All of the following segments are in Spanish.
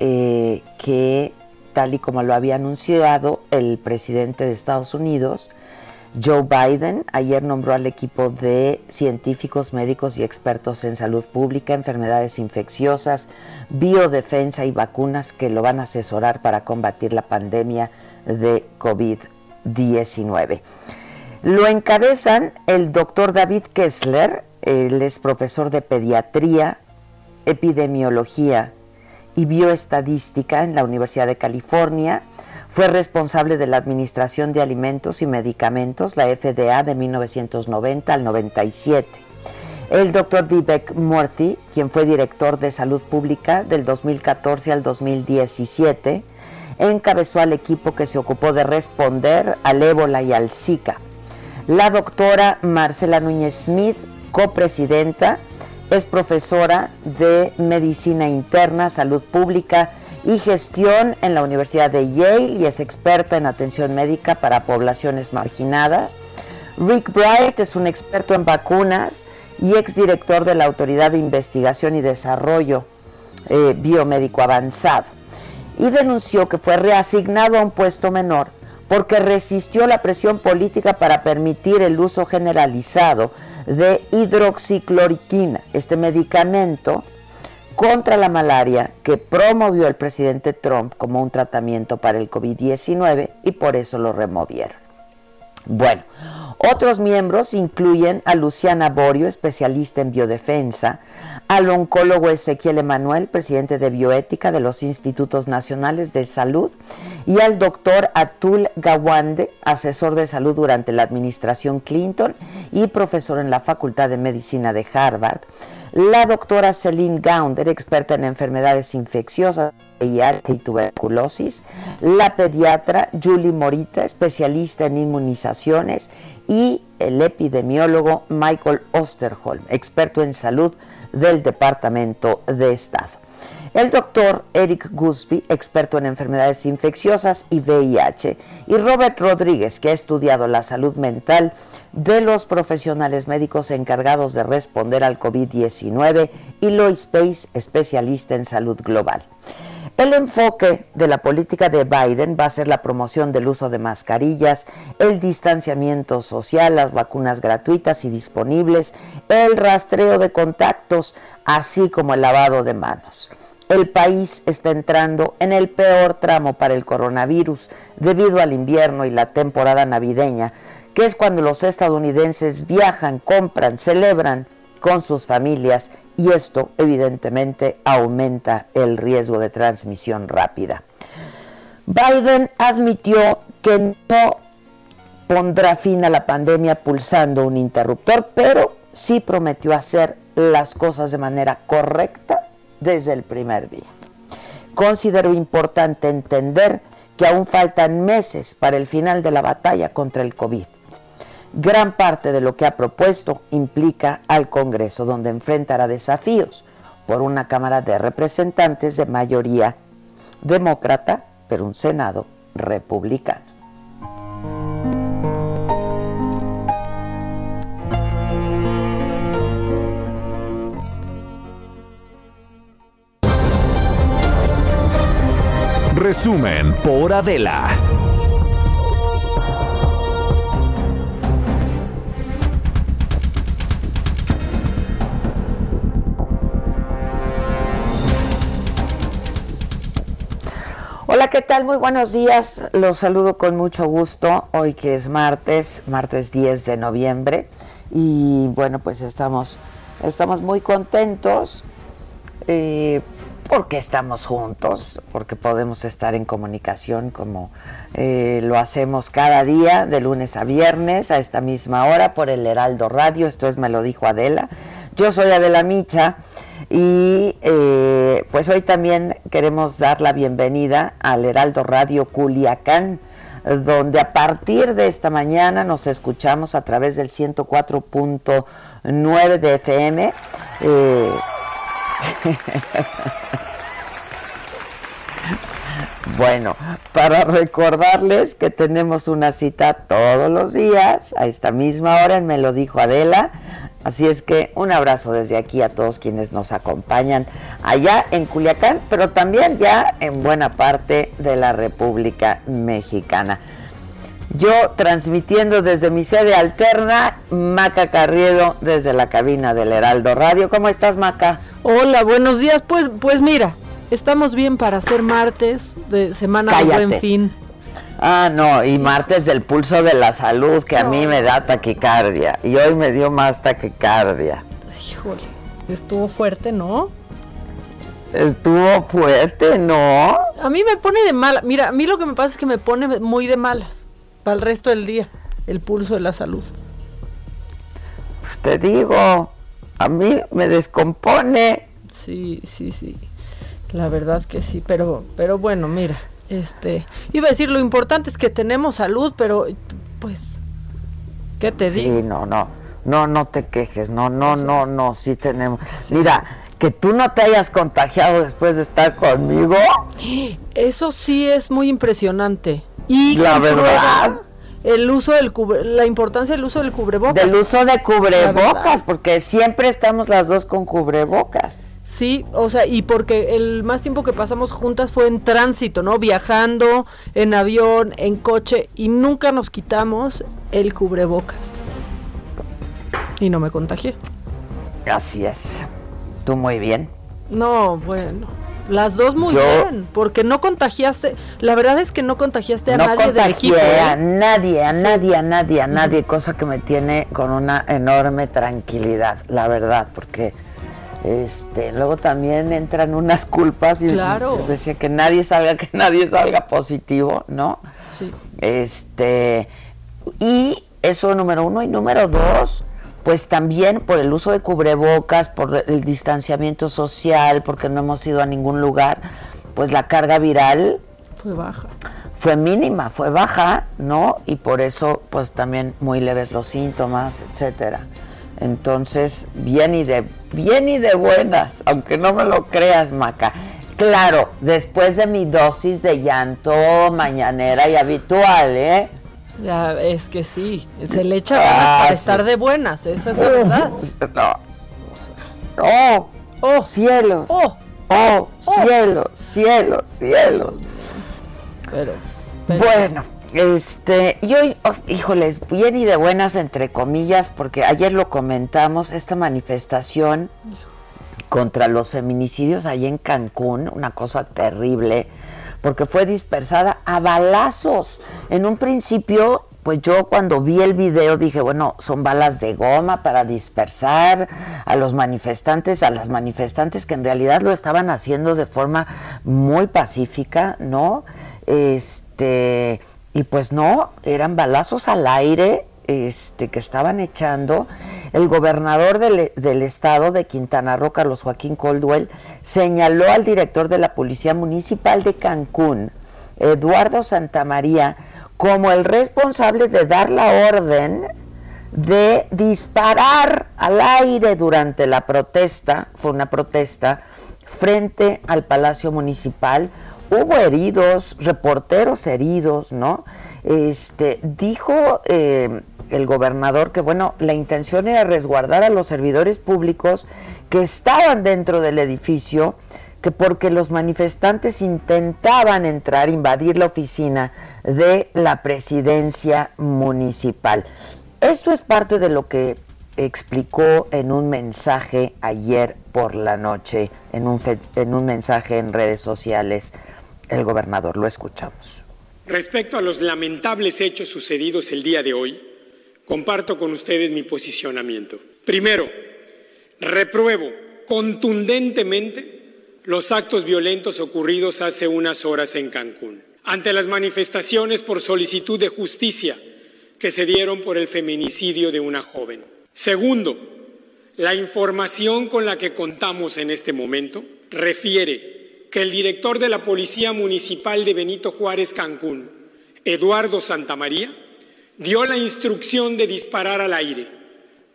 Eh, que tal y como lo había anunciado el presidente de Estados Unidos, Joe Biden ayer nombró al equipo de científicos, médicos y expertos en salud pública, enfermedades infecciosas, biodefensa y vacunas que lo van a asesorar para combatir la pandemia de COVID-19. Lo encabezan el doctor David Kessler, él es profesor de pediatría, epidemiología y bioestadística en la Universidad de California. Fue responsable de la Administración de Alimentos y Medicamentos, la FDA, de 1990 al 97. El doctor Vivek Murthy, quien fue director de Salud Pública del 2014 al 2017, encabezó al equipo que se ocupó de responder al ébola y al Zika. La doctora Marcela Núñez Smith, copresidenta, es profesora de Medicina Interna, Salud Pública y Gestión en la Universidad de Yale y es experta en atención médica para poblaciones marginadas. Rick Bright es un experto en vacunas y exdirector de la Autoridad de Investigación y Desarrollo eh, Biomédico Avanzado. Y denunció que fue reasignado a un puesto menor porque resistió la presión política para permitir el uso generalizado de hidroxicloroquina, este medicamento contra la malaria que promovió el presidente Trump como un tratamiento para el COVID-19 y por eso lo removieron. Bueno, otros miembros incluyen a Luciana Borio, especialista en biodefensa, al oncólogo Ezequiel Emanuel, presidente de bioética de los Institutos Nacionales de Salud, y al doctor Atul Gawande, asesor de salud durante la administración Clinton y profesor en la Facultad de Medicina de Harvard, la doctora Celine Gaunder, experta en enfermedades infecciosas, y tuberculosis, la pediatra Julie Morita, especialista en inmunizaciones, y el epidemiólogo Michael Osterholm, experto en salud del Departamento de Estado. El doctor Eric Gusby, experto en enfermedades infecciosas y VIH, y Robert Rodríguez, que ha estudiado la salud mental de los profesionales médicos encargados de responder al COVID-19, y Lois Pace, especialista en salud global. El enfoque de la política de Biden va a ser la promoción del uso de mascarillas, el distanciamiento social, las vacunas gratuitas y disponibles, el rastreo de contactos, así como el lavado de manos. El país está entrando en el peor tramo para el coronavirus debido al invierno y la temporada navideña, que es cuando los estadounidenses viajan, compran, celebran con sus familias y esto evidentemente aumenta el riesgo de transmisión rápida. Biden admitió que no pondrá fin a la pandemia pulsando un interruptor, pero sí prometió hacer las cosas de manera correcta desde el primer día. Considero importante entender que aún faltan meses para el final de la batalla contra el COVID Gran parte de lo que ha propuesto implica al Congreso, donde enfrentará desafíos por una Cámara de Representantes de mayoría demócrata, pero un Senado republicano. Resumen por Adela. Hola, ¿qué tal? Muy buenos días. Los saludo con mucho gusto. Hoy que es martes, martes 10 de noviembre. Y bueno, pues estamos, estamos muy contentos eh, porque estamos juntos, porque podemos estar en comunicación como eh, lo hacemos cada día, de lunes a viernes, a esta misma hora, por el Heraldo Radio. Esto es Me lo dijo Adela. Yo soy Adela Micha y eh, pues hoy también queremos dar la bienvenida al Heraldo Radio Culiacán, donde a partir de esta mañana nos escuchamos a través del 104.9 de FM. Eh, bueno, para recordarles que tenemos una cita todos los días, a esta misma hora, me lo dijo Adela, Así es que un abrazo desde aquí a todos quienes nos acompañan allá en Culiacán, pero también ya en buena parte de la República Mexicana. Yo transmitiendo desde mi sede alterna, Maca Carriedo, desde la cabina del Heraldo Radio. ¿Cómo estás, Maca? Hola, buenos días. Pues, pues mira, estamos bien para ser martes de semana de buen fin. Ah, no, y martes del pulso de la salud, que a mí me da taquicardia. Y hoy me dio más taquicardia. Híjole, estuvo fuerte, ¿no? Estuvo fuerte, ¿no? A mí me pone de mala. Mira, a mí lo que me pasa es que me pone muy de malas para el resto del día, el pulso de la salud. Pues te digo, a mí me descompone. Sí, sí, sí. La verdad que sí, pero, pero bueno, mira este, iba a decir, lo importante es que tenemos salud, pero pues, ¿qué te digo? Sí, no, no, no, no te quejes, no, no, no, no, sí tenemos. Mira, que tú no te hayas contagiado después de estar conmigo. Eso sí es muy impresionante. Y la verdad el uso del cubre, la importancia del uso del cubrebocas. Del uso de cubrebocas, porque siempre estamos las dos con cubrebocas. Sí, o sea, y porque el más tiempo que pasamos juntas fue en tránsito, ¿no? Viajando, en avión, en coche, y nunca nos quitamos el cubrebocas. Y no me contagié. Así es. Tú muy bien. No, bueno. Las dos muy bien, porque no contagiaste, la verdad es que no contagiaste a nadie del equipo. ¿eh? A nadie, a nadie, a nadie, a nadie, cosa que me tiene con una enorme tranquilidad, la verdad, porque este, luego también entran unas culpas y decía que nadie salga, que nadie salga positivo, ¿no? Sí. Este, y eso número uno, y número dos, pues también por el uso de cubrebocas, por el distanciamiento social, porque no hemos ido a ningún lugar, pues la carga viral fue baja. Fue mínima, fue baja, ¿no? Y por eso, pues también muy leves los síntomas, etcétera. Entonces, bien y de bien y de buenas, aunque no me lo creas, Maca. Claro, después de mi dosis de llanto mañanera y habitual, ¿eh? Ya, es que sí, se le echa ah, para estar de buenas, esa es la verdad. No. Oh, oh, cielos. Oh, Oh, cielo, cielo, cielo. Pero, bueno, este, y hoy, oh, híjoles, bien y de buenas entre comillas, porque ayer lo comentamos, esta manifestación contra los feminicidios ahí en Cancún, una cosa terrible, porque fue dispersada a balazos. En un principio, pues yo cuando vi el video dije, bueno, son balas de goma para dispersar a los manifestantes, a las manifestantes que en realidad lo estaban haciendo de forma muy pacífica, ¿no? Este, y pues no, eran balazos al aire este, que estaban echando. El gobernador del, del, estado de Quintana Roo, Carlos Joaquín Coldwell, señaló al director de la Policía Municipal de Cancún, Eduardo Santamaría, como el responsable de dar la orden de disparar al aire durante la protesta, fue una protesta, frente al Palacio Municipal, hubo heridos, reporteros heridos, ¿no? Este, dijo eh, el gobernador que, bueno, la intención era resguardar a los servidores públicos que estaban dentro del edificio, que porque los manifestantes intentaban entrar, invadir la oficina de la presidencia municipal. Esto es parte de lo que explicó en un mensaje ayer por la noche, en un, en un mensaje en redes sociales el gobernador. Lo escuchamos. Respecto a los lamentables hechos sucedidos el día de hoy, comparto con ustedes mi posicionamiento. Primero, repruebo contundentemente los actos violentos ocurridos hace unas horas en Cancún, ante las manifestaciones por solicitud de justicia que se dieron por el feminicidio de una joven. Segundo, la información con la que contamos en este momento refiere que el director de la Policía Municipal de Benito Juárez Cancún, Eduardo Santamaría, dio la instrucción de disparar al aire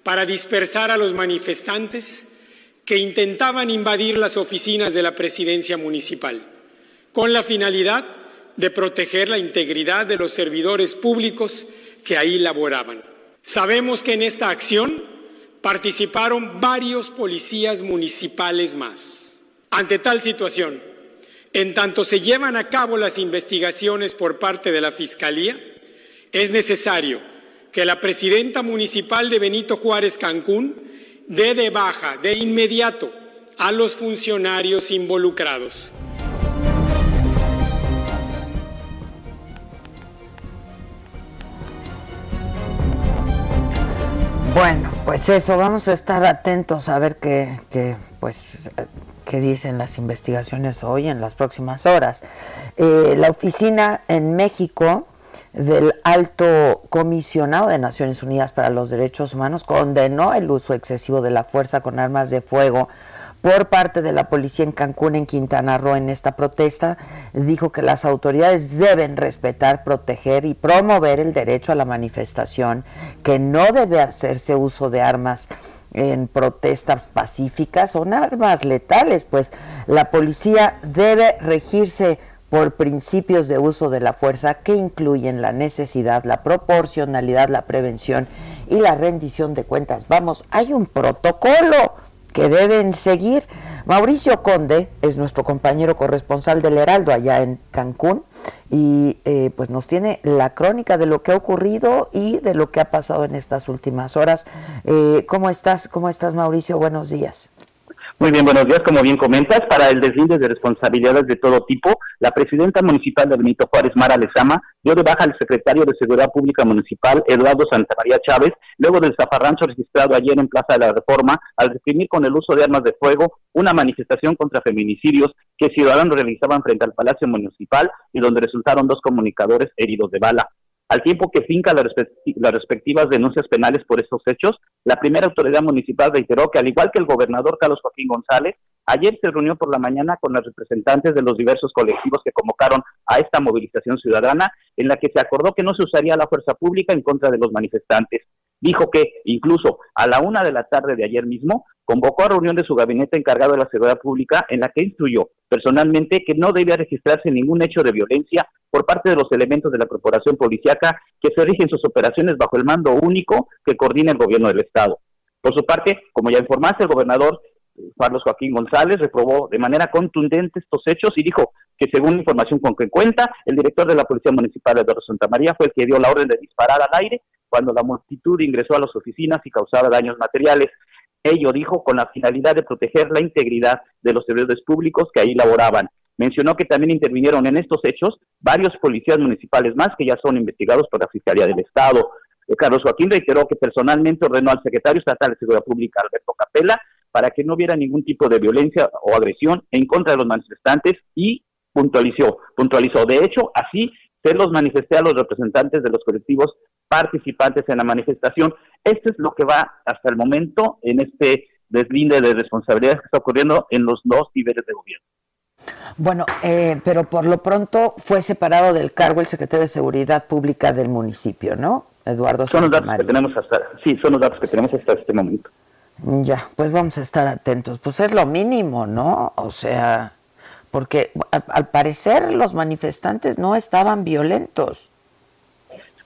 para dispersar a los manifestantes que intentaban invadir las oficinas de la presidencia municipal, con la finalidad de proteger la integridad de los servidores públicos que ahí laboraban. Sabemos que en esta acción participaron varios policías municipales más. Ante tal situación, en tanto se llevan a cabo las investigaciones por parte de la Fiscalía, es necesario que la presidenta municipal de Benito Juárez Cancún dé de baja de inmediato a los funcionarios involucrados. Bueno, pues eso, vamos a estar atentos a ver qué, pues que dicen las investigaciones hoy en las próximas horas. Eh, la oficina en México del alto comisionado de Naciones Unidas para los Derechos Humanos condenó el uso excesivo de la fuerza con armas de fuego por parte de la policía en Cancún, en Quintana Roo, en esta protesta, dijo que las autoridades deben respetar, proteger y promover el derecho a la manifestación, que no debe hacerse uso de armas en protestas pacíficas o armas letales, pues la policía debe regirse por principios de uso de la fuerza que incluyen la necesidad, la proporcionalidad, la prevención y la rendición de cuentas. Vamos, hay un protocolo que deben seguir. Mauricio Conde es nuestro compañero corresponsal del Heraldo allá en Cancún y eh, pues nos tiene la crónica de lo que ha ocurrido y de lo que ha pasado en estas últimas horas. Eh, ¿Cómo estás? ¿Cómo estás, Mauricio? Buenos días. Muy bien, buenos días. Como bien comentas, para el deslinde de responsabilidades de todo tipo, la presidenta municipal de Benito Juárez, Mara Lezama, dio de baja al secretario de Seguridad Pública Municipal, Eduardo Santamaría Chávez, luego del zafarrancho registrado ayer en Plaza de la Reforma, al reprimir con el uso de armas de fuego una manifestación contra feminicidios que ciudadanos realizaban frente al Palacio Municipal y donde resultaron dos comunicadores heridos de bala. Al tiempo que finca las, respectivas denuncias penales por estos hechos, la primera autoridad municipal reiteró que, al igual que el gobernador Carlos Joaquín González, ayer se reunió por la mañana con los representantes de los diversos colectivos que convocaron a esta movilización ciudadana, en la que se acordó que no se usaría la fuerza pública en contra de los manifestantes. Dijo que, incluso a la una de la tarde de ayer mismo, convocó a reunión de su gabinete encargado de la seguridad pública en la que instruyó personalmente que no debía registrarse ningún hecho de violencia por parte de los elementos de la corporación policiaca que se rigen sus operaciones bajo el mando único que coordina el gobierno del Estado. Por su parte, como ya informaste, el gobernador Carlos Joaquín González reprobó de manera contundente estos hechos y dijo que según la información con que cuenta, el director de la Policía Municipal, Eduardo Santa María, fue el que dio la orden de disparar al aire cuando la multitud ingresó a las oficinas y causaba daños materiales. Ello dijo con la finalidad de proteger la integridad de los servidores públicos que ahí laboraban. Mencionó que también intervinieron en estos hechos varios policías municipales más que ya son investigados por la Fiscalía del Estado. Eh, Carlos Joaquín reiteró que personalmente ordenó al secretario estatal de Seguridad Pública, Alberto Capella, para que no hubiera ningún tipo de violencia o agresión en contra de los manifestantes y puntualizó, puntualizó. De hecho, así se los manifesté a los representantes de los colectivos participantes en la manifestación. Esto es lo que va hasta el momento en este deslinde de responsabilidades que está ocurriendo en los dos niveles de gobierno. Bueno, eh, pero por lo pronto fue separado del cargo el secretario de Seguridad Pública del municipio, ¿no? Eduardo son los datos que tenemos hasta sí son los datos que tenemos hasta este momento ya pues vamos a estar atentos pues es lo mínimo no o sea porque al, parecer los manifestantes no estaban violentos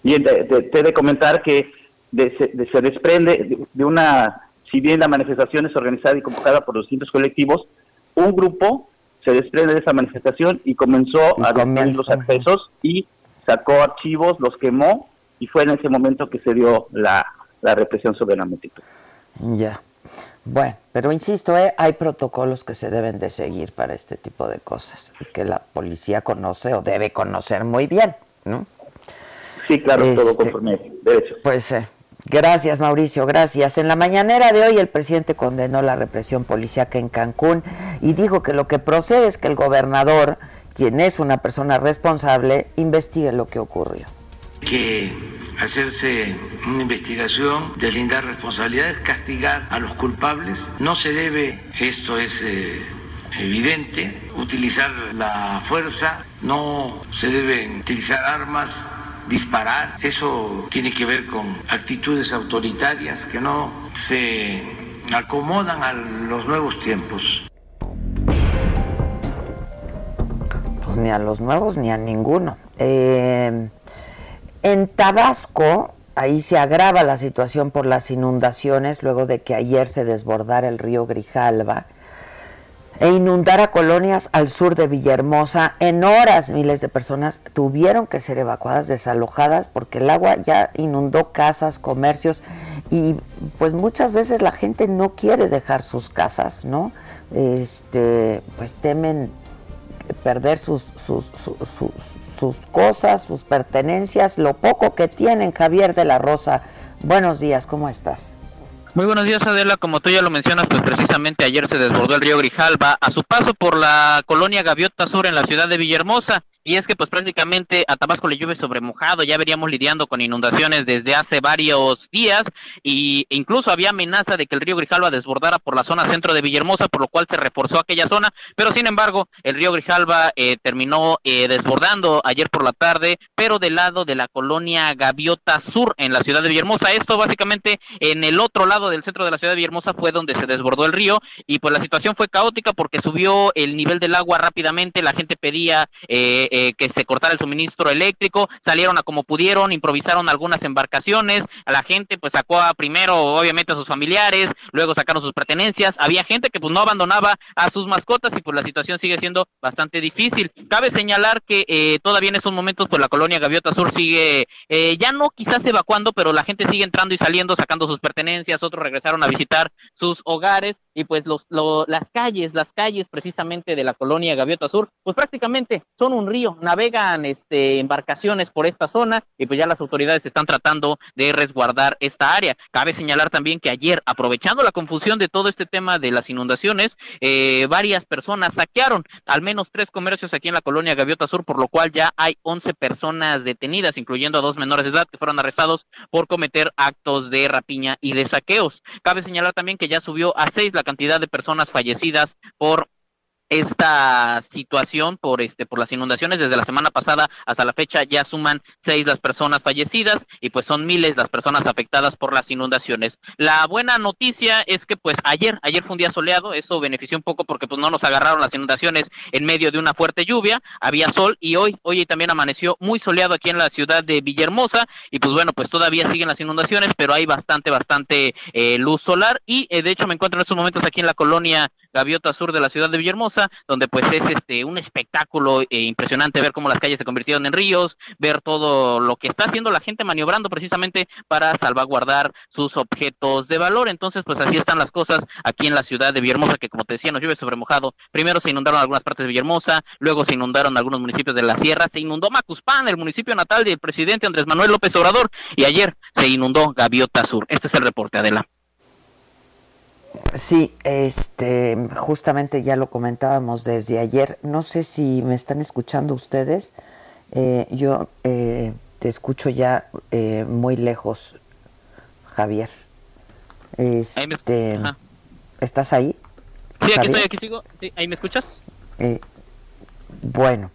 bien te, he de comentar que se, desprende de, una si bien la manifestación es organizada y convocada por los distintos colectivos un grupo se desprende de esa manifestación y comenzó a destruir los accesos y sacó archivos los quemó y fue en ese momento que se dio la, represión sobre la multitud. Ya. Bueno, pero insisto, ¿eh? hay protocolos que se deben de seguir para este tipo de cosas, que la policía conoce o debe conocer muy bien, ¿no? Sí, claro, todo este, conforme derecho. Pues eh, gracias, Mauricio, gracias. En la mañanera de hoy el presidente condenó la represión policíaca en Cancún y dijo que lo que procede es que el gobernador, quien es una persona responsable, investigue lo que ocurrió que hacerse una investigación, deslindar responsabilidades, castigar a los culpables. No se debe, esto es eh, evidente, utilizar la fuerza, no se deben utilizar armas, disparar. Eso tiene que ver con actitudes autoritarias que no se acomodan a los nuevos tiempos. Pues ni a los nuevos ni a ninguno. Eh, en Tabasco, ahí se agrava la situación por las inundaciones luego de que ayer se desbordara el río Grijalva e inundara colonias al sur de Villahermosa. En horas miles de personas tuvieron que ser evacuadas, desalojadas, porque el agua ya inundó casas, comercios y pues muchas veces la gente no quiere dejar sus casas, ¿no? Este, pues temen perder sus, sus, sus, cosas, sus pertenencias, lo poco que tienen. Javier de la Rosa, buenos días, ¿cómo estás? Muy buenos días, Adela. Como tú ya lo mencionas, pues precisamente ayer se desbordó el río Grijalba a su paso por la colonia Gaviota Sur en la ciudad de Villahermosa. Y es que pues prácticamente a Tabasco le llueve sobre mojado, ya veríamos lidiando con inundaciones desde hace varios días y incluso había amenaza de que el río Grijalva desbordara por la zona centro de Villahermosa, por lo cual se reforzó aquella zona, pero sin embargo el río Grijalva eh, terminó eh, desbordando ayer por la tarde, pero del lado de la colonia Gaviota Sur en la ciudad de Villahermosa. Esto básicamente en el otro lado del centro de la ciudad de Villahermosa fue donde se desbordó el río y pues la situación fue caótica porque subió el nivel del agua rápidamente, la gente pedía... Eh, eh, que se cortara el suministro eléctrico, salieron a como pudieron, improvisaron algunas embarcaciones, a la gente pues sacó a primero obviamente a sus familiares, luego sacaron sus pertenencias, había gente que pues no abandonaba a sus mascotas y pues la situación sigue siendo bastante difícil. Cabe señalar que eh, todavía en esos momentos pues la colonia Gaviota Sur sigue eh, ya no quizás evacuando, pero la gente sigue entrando y saliendo, sacando sus pertenencias, otros regresaron a visitar sus hogares y pues los, las calles, las calles precisamente de la colonia Gaviota Sur, pues prácticamente son un río navegan este, embarcaciones por esta zona y pues ya las autoridades están tratando de resguardar esta área. Cabe señalar también que ayer, aprovechando la confusión de todo este tema de las inundaciones, eh, varias personas saquearon al menos tres comercios aquí en la colonia Gaviota Sur, por lo cual ya hay 11 personas detenidas, incluyendo a dos menores de edad que fueron arrestados por cometer actos de rapiña y de saqueos. Cabe señalar también que ya subió a seis la cantidad de personas fallecidas por esta situación por este por las inundaciones desde la semana pasada hasta la fecha ya suman seis las personas fallecidas y pues son miles las personas afectadas por las inundaciones. La buena noticia es que pues ayer ayer fue un día soleado, eso benefició un poco porque pues no nos agarraron las inundaciones en medio de una fuerte lluvia, había sol y hoy hoy también amaneció muy soleado aquí en la ciudad de Villahermosa y pues bueno pues todavía siguen las inundaciones pero hay bastante bastante eh, luz solar y eh, de hecho me encuentro en estos momentos aquí en la colonia Gaviota Sur de la ciudad de Villahermosa, donde pues es este un espectáculo eh, impresionante ver cómo las calles se convirtieron en ríos, ver todo lo que está haciendo la gente maniobrando precisamente para salvaguardar sus objetos de valor. Entonces, pues así están las cosas aquí en la ciudad de Villahermosa, que como te decía, nos llueve sobre mojado. Primero se inundaron algunas partes de Villahermosa, luego se inundaron algunos municipios de la sierra, se inundó Macuspán, el municipio natal del presidente Andrés Manuel López Obrador, y ayer se inundó Gaviota Sur. Este es el reporte, Adela. Sí, este, justamente ya lo comentábamos desde ayer. No sé si me están escuchando ustedes. Eh, yo eh, te escucho ya eh, muy lejos, Javier. Este, ¿Estás ahí? Sí, aquí estoy, aquí sigo. ¿Ahí me escuchas? bueno,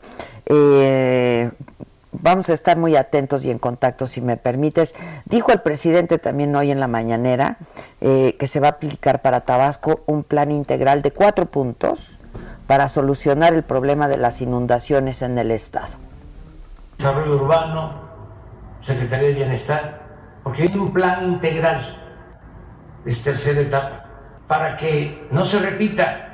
vamos a estar muy atentos y en contacto, si me permites. Dijo el presidente también hoy en la mañanera eh, que se va a aplicar para Tabasco un plan integral de cuatro puntos para solucionar el problema de las inundaciones en el estado. Desarrollo urbano, Secretaría de Bienestar, porque hay un plan integral, es tercera etapa, para que no se repita,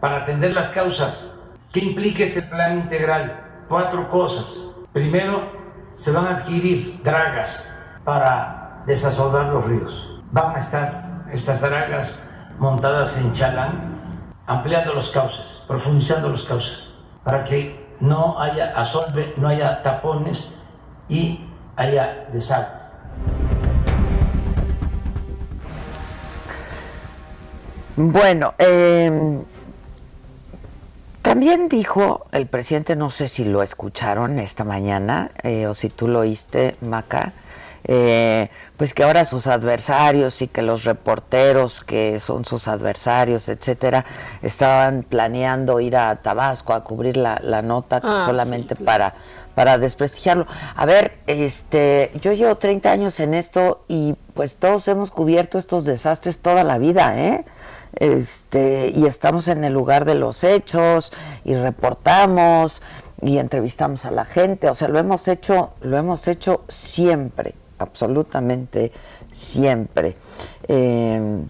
para atender las causas. ¿Qué implica este plan integral? Cuatro cosas Primero, se van a adquirir dragas para desasolvar los ríos. Van a estar estas dragas montadas en Chalán, ampliando los cauces, profundizando los cauces, para que no haya asolve, no haya tapones y haya desagüe. Bueno, eh, también dijo el presidente, no sé si lo escucharon esta mañana eh, o si tú lo oíste, Maca, eh, pues que ahora sus adversarios y que los reporteros que son sus adversarios, etcétera, estaban planeando ir a Tabasco a cubrir la, nota ah, solamente para para desprestigiarlo. A ver, este, yo llevo 30 años en esto y pues todos hemos cubierto estos desastres toda la vida, ¿eh? Este, y estamos en el lugar de los hechos y reportamos y entrevistamos a la gente, o sea, lo hemos hecho, lo hemos hecho siempre, absolutamente siempre. Em,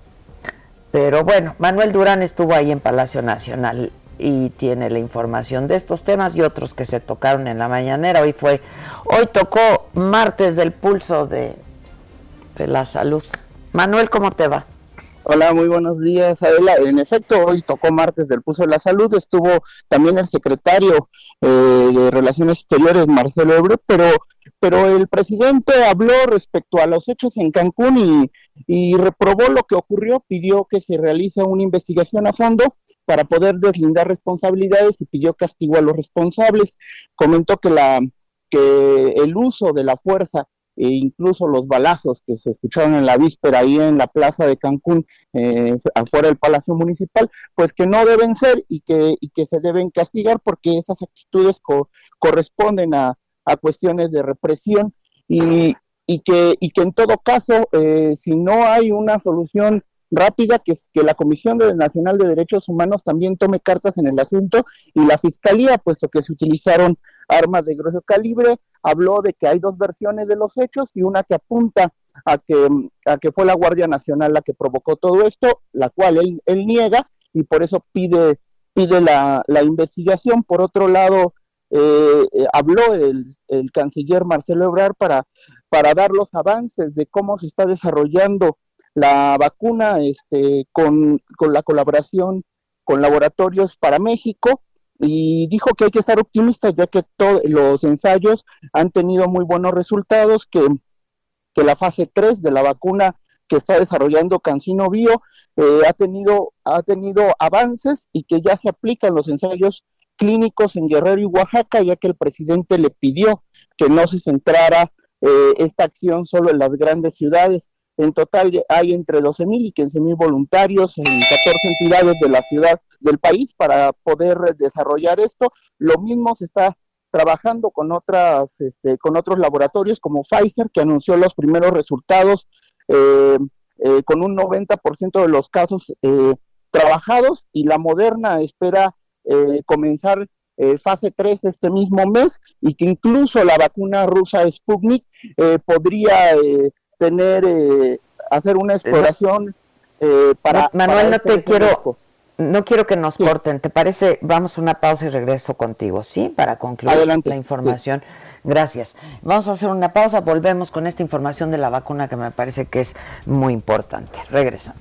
pero bueno, Manuel Durán estuvo ahí en Palacio Nacional y tiene la información de estos temas y otros que se tocaron en la mañanera. Hoy fue, hoy tocó martes del pulso de, de la salud. Manuel, ¿cómo te va? Hola, muy buenos días, Adela. En efecto, hoy tocó martes del Puso de la Salud, estuvo también el secretario eh, de Relaciones Exteriores, Marcelo Ebre, pero, pero el presidente habló respecto a los hechos en Cancún y, y reprobó lo que ocurrió, pidió que se realice una investigación a fondo para poder deslindar responsabilidades y pidió castigo a los responsables. Comentó que la que el uso de la fuerza e incluso los balazos que se escucharon en la víspera ahí en la plaza de Cancún, eh, afuera del Palacio Municipal, pues que no deben ser y que, y que se deben castigar porque esas actitudes corresponden a, a, cuestiones de represión y, y, que, y que en todo caso, eh, si no hay una solución rápida, que, que la Comisión Nacional de Derechos Humanos también tome cartas en el asunto y la Fiscalía, puesto que se utilizaron armas de grueso calibre, habló de que hay dos versiones de los hechos y una que apunta a que, a que fue la Guardia Nacional la que provocó todo esto, la cual él, él niega y por eso pide, pide la, la investigación. Por otro lado, eh, habló el, el, canciller Marcelo Ebrard para, para dar los avances de cómo se está desarrollando la vacuna este, con, con la colaboración con laboratorios para México y dijo que hay que estar optimistas ya que los ensayos han tenido muy buenos resultados, que, que la fase 3 de la vacuna que está desarrollando Cancino Bio eh, ha, tenido, ha tenido avances y que ya se aplican los ensayos clínicos en Guerrero y Oaxaca, ya que el presidente le pidió que no se centrara eh, esta acción solo en las grandes ciudades. En total hay entre 12.000 y 15.000 voluntarios en 14 entidades de la ciudad del país para poder desarrollar esto. Lo mismo se está trabajando con otras este, con otros laboratorios como Pfizer que anunció los primeros resultados eh, eh, con un 90% de los casos eh, trabajados y la Moderna espera comenzar fase 3 este mismo mes y que incluso la vacuna rusa Sputnik podría tener hacer una exploración para Manuel no te quiero no quiero que nos corten, ¿te parece? Vamos a una pausa y regreso contigo, ¿sí? Para concluir la información. Gracias. Vamos a hacer una pausa, volvemos con esta información de la vacuna que me parece que es muy importante. Regresando.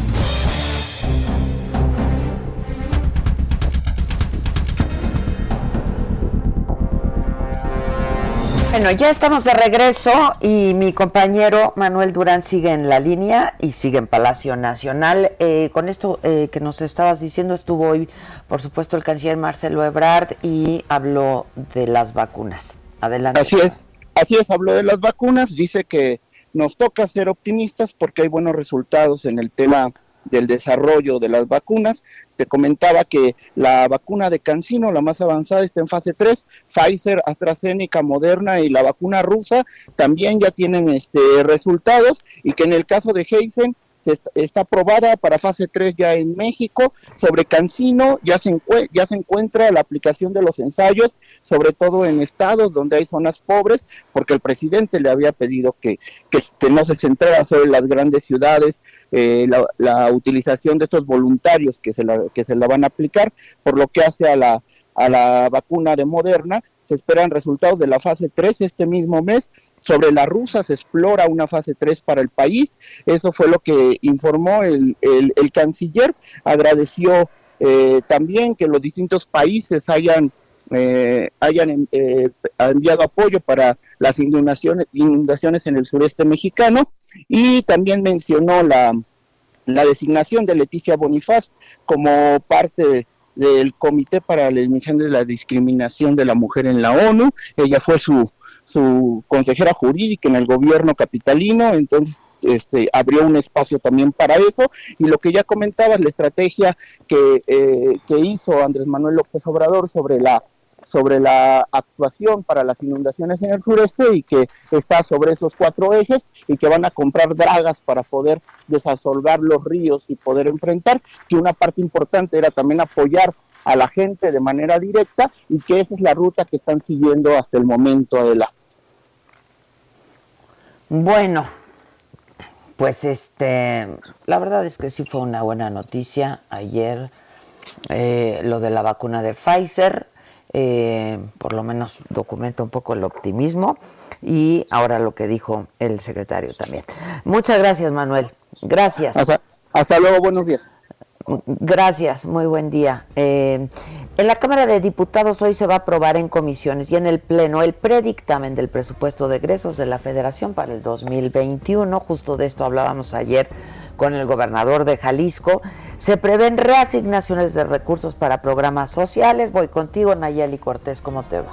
Bueno, ya estamos de regreso y mi compañero Manuel Durán sigue en la línea y sigue en Palacio Nacional. Eh, con esto eh, que nos estabas diciendo, estuvo hoy, por supuesto, el canciller Marcelo Ebrard y habló de las vacunas. Adelante. Así es, así es, habló de las vacunas, dice que nos toca ser optimistas porque hay buenos resultados en el tema del desarrollo de las vacunas. Te comentaba que la vacuna de Cancino, la más avanzada, está en fase 3. Pfizer, AstraZeneca, Moderna y la vacuna rusa también ya tienen este, resultados y que en el caso de Heisen está aprobada para fase 3 ya en México. Sobre Cancino ya se, ya se encuentra la aplicación de los ensayos, sobre todo en estados donde hay zonas pobres, porque el presidente le había pedido que, que, no se centrara solo en las grandes ciudades, eh, la, utilización de estos voluntarios que se, la, que se la van a aplicar, por lo que hace a la, a la vacuna de Moderna, se esperan resultados de la fase 3 este mismo mes. Sobre la rusa se explora una fase 3 para el país. Eso fue lo que informó el, el, canciller. Agradeció eh, también que los distintos países hayan, eh, hayan eh, enviado apoyo para las inundaciones, inundaciones en el sureste mexicano y también mencionó la, la designación de Leticia Bonifaz como parte de del Comité para la Eliminación de la Discriminación de la Mujer en la ONU. Ella fue su, su consejera jurídica en el gobierno capitalino, entonces este, abrió un espacio también para eso. Y lo que ya comentabas, la estrategia que, eh, que hizo Andrés Manuel López Obrador sobre la sobre la actuación para las inundaciones en el sureste y que está sobre esos cuatro ejes y que van a comprar dragas para poder desasolvar los ríos y poder enfrentar, que una parte importante era también apoyar a la gente de manera directa y que esa es la ruta que están siguiendo hasta el momento de la bueno pues este la verdad es que sí fue una buena noticia ayer eh, lo de la vacuna de Pfizer eh, por lo menos documenta un poco el optimismo y ahora lo que dijo el secretario también. Muchas gracias, Manuel. Gracias. Hasta, luego, buenos días. Gracias, muy buen día. Eh, en la Cámara de Diputados hoy se va a aprobar en comisiones y en el Pleno el predictamen del presupuesto de egresos de la Federación para el 2021. Justo de esto hablábamos ayer con el gobernador de Jalisco. Se prevén reasignaciones de recursos para programas sociales. Voy contigo, Nayeli Cortés, ¿cómo te va?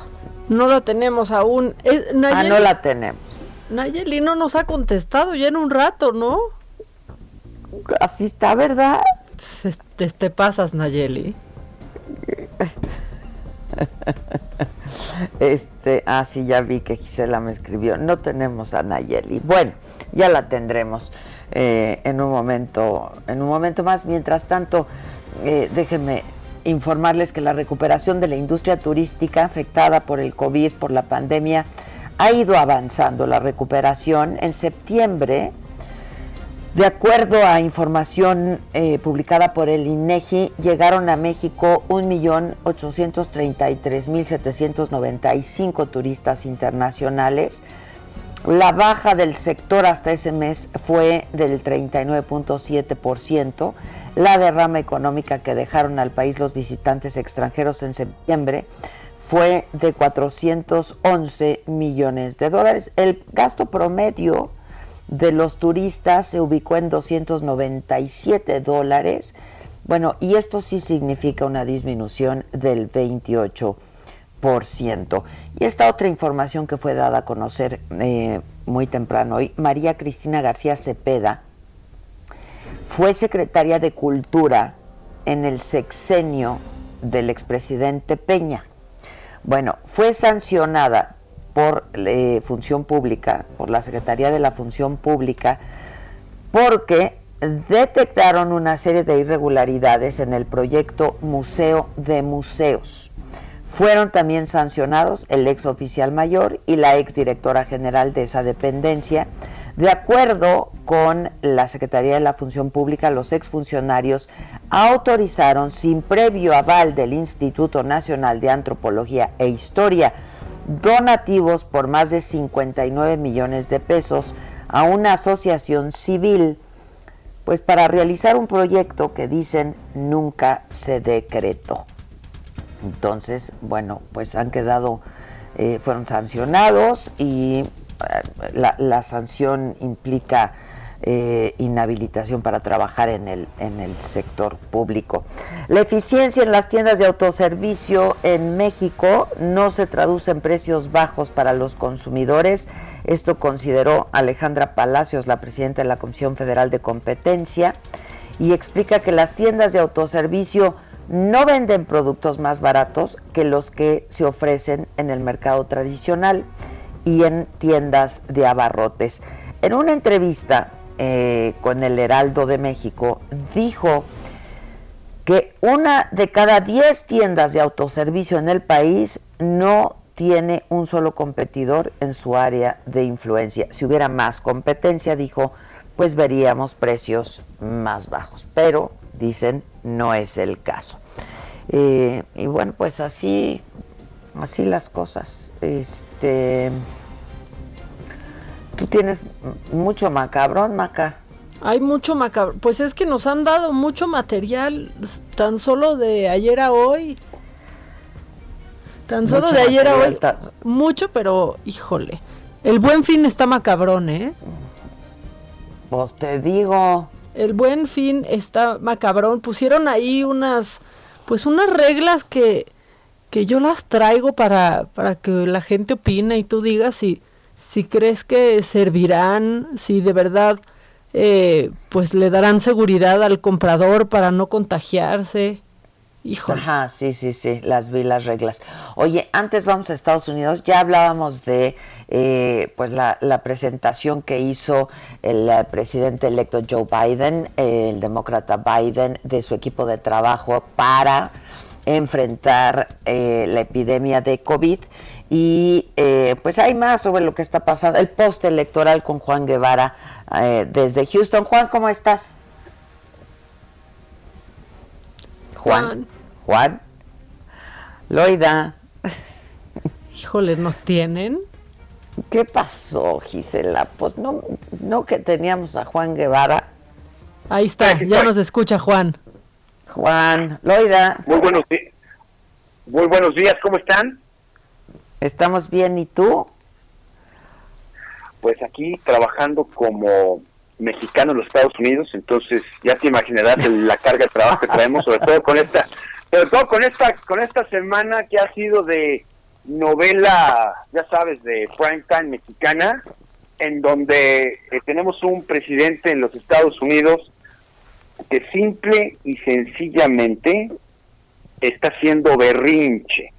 No la tenemos aún. ah, no la tenemos. Nayeli no nos ha contestado ya en un rato, ¿no? Así está, ¿verdad? Te, pasas, Nayeli. Este, ah, sí, ya vi que Gisela me escribió. No tenemos a Nayeli. Bueno, ya la tendremos. Eh, en un momento, en un momento más. Mientras tanto, eh, déjenme informarles que la recuperación de la industria turística afectada por el COVID, por la pandemia, ha ido avanzando. La recuperación en septiembre, de acuerdo a información eh, publicada por el INEGI, llegaron a México 1.833.795 turistas internacionales La baja del sector hasta ese mes fue del 39.7%. La derrama económica que dejaron al país los visitantes extranjeros en septiembre fue de 411 millones de dólares. El gasto promedio de los turistas se ubicó en 297 dólares. Bueno, y esto sí significa una disminución del 28%. Y esta otra información que fue dada a conocer eh, muy temprano hoy, María Cristina García Cepeda fue secretaria de Cultura en el sexenio del expresidente Peña. Bueno, fue sancionada por eh, Función Pública, por la Secretaría de la Función Pública, porque detectaron una serie de irregularidades en el proyecto Museo de Museos. Fueron también sancionados el ex oficial mayor y la ex directora general de esa dependencia. De acuerdo con la Secretaría de la Función Pública, los exfuncionarios autorizaron sin previo aval del Instituto Nacional de Antropología e Historia donativos por más de 59 millones de pesos a una asociación civil, pues para realizar un proyecto que dicen nunca se decretó. Entonces, bueno, pues han quedado, eh, fueron sancionados y eh, la, la sanción implica eh, inhabilitación para trabajar en el, en el sector público. La eficiencia en las tiendas de autoservicio en México no se traduce en precios bajos para los consumidores. Esto consideró Alejandra Palacios, la presidenta de la Comisión Federal de Competencia, y explica que las tiendas de autoservicio no venden productos más baratos que los que se ofrecen en el mercado tradicional y en tiendas de abarrotes. En una entrevista eh, con el Heraldo de México, dijo que una de cada diez tiendas de autoservicio en el país no tiene un solo competidor en su área de influencia. Si hubiera más competencia, dijo, pues veríamos precios más bajos. Pero, dicen, no es el caso. Eh, y bueno, pues así, así las cosas. Este. Tienes mucho macabrón, Maca. Hay mucho macabrón. Pues es que nos han dado mucho material, tan solo de ayer a hoy. Tan solo de ayer a hoy. Mucho, pero híjole. El buen fin está macabrón, ¿eh? Pues te digo. El buen fin está macabrón. Pusieron ahí unas, pues unas reglas que, que yo las traigo para, para que la gente opine y tú digas si si crees que servirán, si de verdad eh, pues le darán seguridad al comprador para no contagiarse. Híjole. Ajá, sí, sí, sí, las vi las reglas. Oye, antes vamos a Estados Unidos, ya hablábamos de eh, pues la, presentación que hizo el eh, presidente electo Joe Biden, el demócrata Biden, de su equipo de trabajo para enfrentar la epidemia de COVID y eh, pues hay más sobre lo que está pasando, el post electoral con Juan Guevara eh, desde Houston. Juan, ¿cómo estás? Juan. Juan. Loida. Híjole, ¿nos tienen? ¿Qué pasó, Gisela? Pues no, no que teníamos a Juan Guevara. Ahí está, ya nos escucha Juan. Juan, Loida. Muy buenos días. Muy buenos días, ¿cómo están? Estamos bien, ¿y tú? Pues aquí trabajando como mexicano en los Estados Unidos, entonces ya te imaginarás la carga de trabajo que traemos, sobre todo con esta, sobre todo con esta, con esta semana que ha sido de novela, ya sabes, de prime time mexicana, en donde eh, tenemos un presidente en los Estados Unidos que simple y sencillamente está haciendo berrinche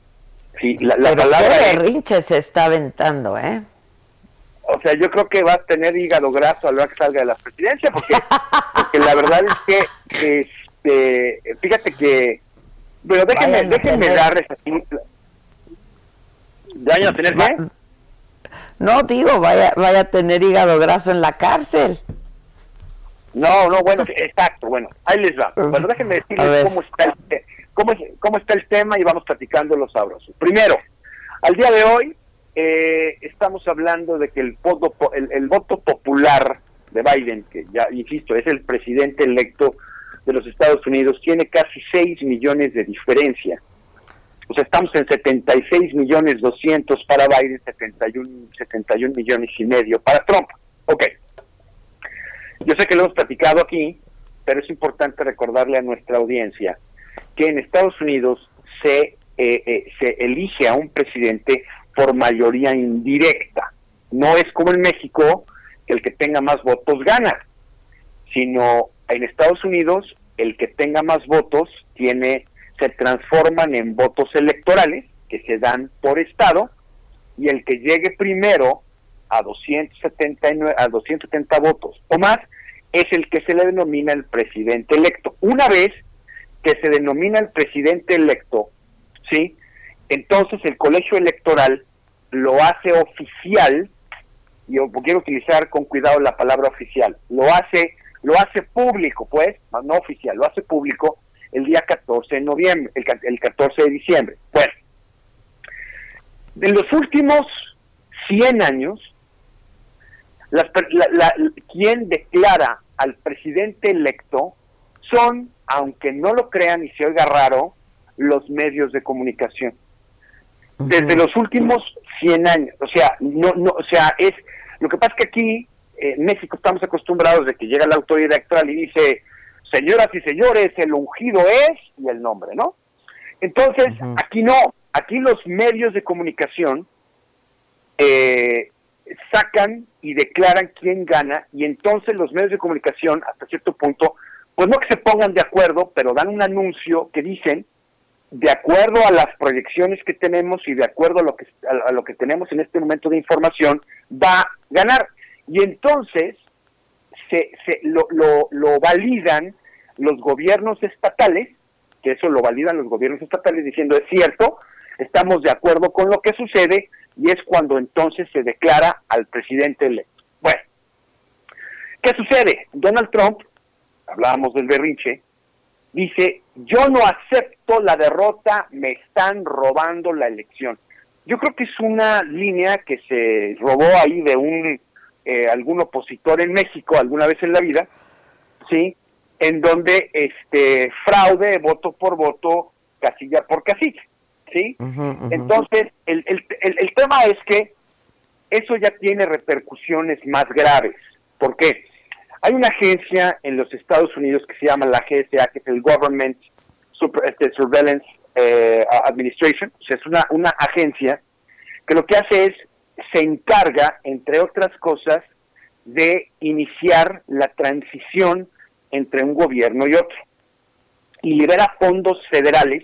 Sí, la, la Pero palabra berrinche se está aventando, ¿eh? O sea, yo creo que va a tener hígado graso a lo que salga de la presidencia, porque, porque la verdad es que, este, fíjate que, bueno, déjenme, déjenme darles así. ¿Daño a tener qué? No, digo, vaya, vaya a tener hígado graso en la cárcel. No, no, bueno, exacto, bueno, ahí les va. Bueno, déjenme decirles cómo está el, cómo, está el tema y vamos platicando los sabrosos. Primero, al día de hoy, eh, estamos hablando de que el voto, el, el voto popular de Biden, que ya insisto, es el presidente electo de los Estados Unidos, tiene casi 6 millones de diferencia. O sea, estamos en 76 millones 200 para Biden, 71, 71 millones y medio para Trump. Ok. Yo sé que lo hemos platicado aquí, pero es importante recordarle a nuestra audiencia que en Estados Unidos se, eh, eh, se elige a un presidente por mayoría indirecta. No es como en México, que el que tenga más votos gana, sino en Estados Unidos el que tenga más votos tiene se transforman en votos electorales que se dan por estado y el que llegue primero a 279 a 270 votos o más es el que se le denomina el presidente electo. Una vez que se denomina el presidente electo, ¿sí? Entonces el colegio electoral lo hace oficial, y yo quiero utilizar con cuidado la palabra oficial, lo hace lo hace público, pues, no oficial, lo hace público el día 14 de noviembre, el, el 14 de diciembre. Bueno, en los últimos 100 años, la, quien declara al presidente electo son, aunque no lo crean y se oiga raro, los medios de comunicación. Desde los últimos 100 años, o sea, no, no, o sea, es, lo que pasa es que aquí, en México, estamos acostumbrados de que llega la autoridad electoral y dice, señoras y señores, el ungido es, y el nombre, ¿no? Entonces, aquí no, aquí los medios de comunicación eh, sacan y declaran quién gana y entonces los medios de comunicación hasta cierto punto, pues no que se pongan de acuerdo, pero dan un anuncio que dicen, de acuerdo a las proyecciones que tenemos y de acuerdo a lo que, a, lo que tenemos en este momento de información, va a ganar. Y entonces se, se lo, lo, lo validan los gobiernos estatales, que eso lo validan los gobiernos estatales diciendo es cierto, estamos de acuerdo con lo que sucede, y es cuando entonces se declara al presidente electo. Bueno, ¿qué sucede? Donald Trump, hablábamos del berrinche, dice, yo no acepto la derrota, me están robando la elección. Yo creo que es una línea que se robó ahí de un eh, algún opositor en México alguna vez en la vida, sí, en donde este fraude voto por voto, casilla por casilla. ¿sí? Entonces, el, el, el, tema es que eso ya tiene repercusiones más graves. ¿Por qué? Hay una agencia en los Estados Unidos que se llama la GSA, que es el Government este, Surveillance eh, Administration, o sea, es una, una agencia que lo que hace es, se encarga, entre otras cosas, de iniciar la transición entre un gobierno y otro. Y libera fondos federales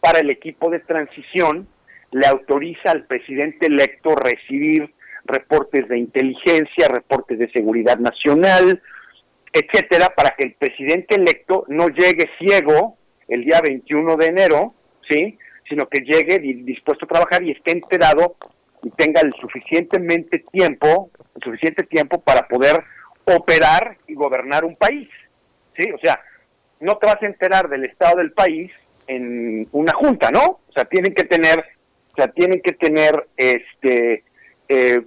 para el equipo de transición, le autoriza al presidente electo recibir reportes de inteligencia, reportes de seguridad nacional, etcétera, para que el presidente electo no llegue ciego el día 21 de enero, ¿sí? sino que llegue dispuesto a trabajar y esté enterado y tenga el suficientemente tiempo, suficiente tiempo para poder operar y gobernar un país, ¿sí? O sea, no te vas a enterar del estado del país en una junta, ¿no? O sea, tienen que tener, o sea, tienen que tener este eh,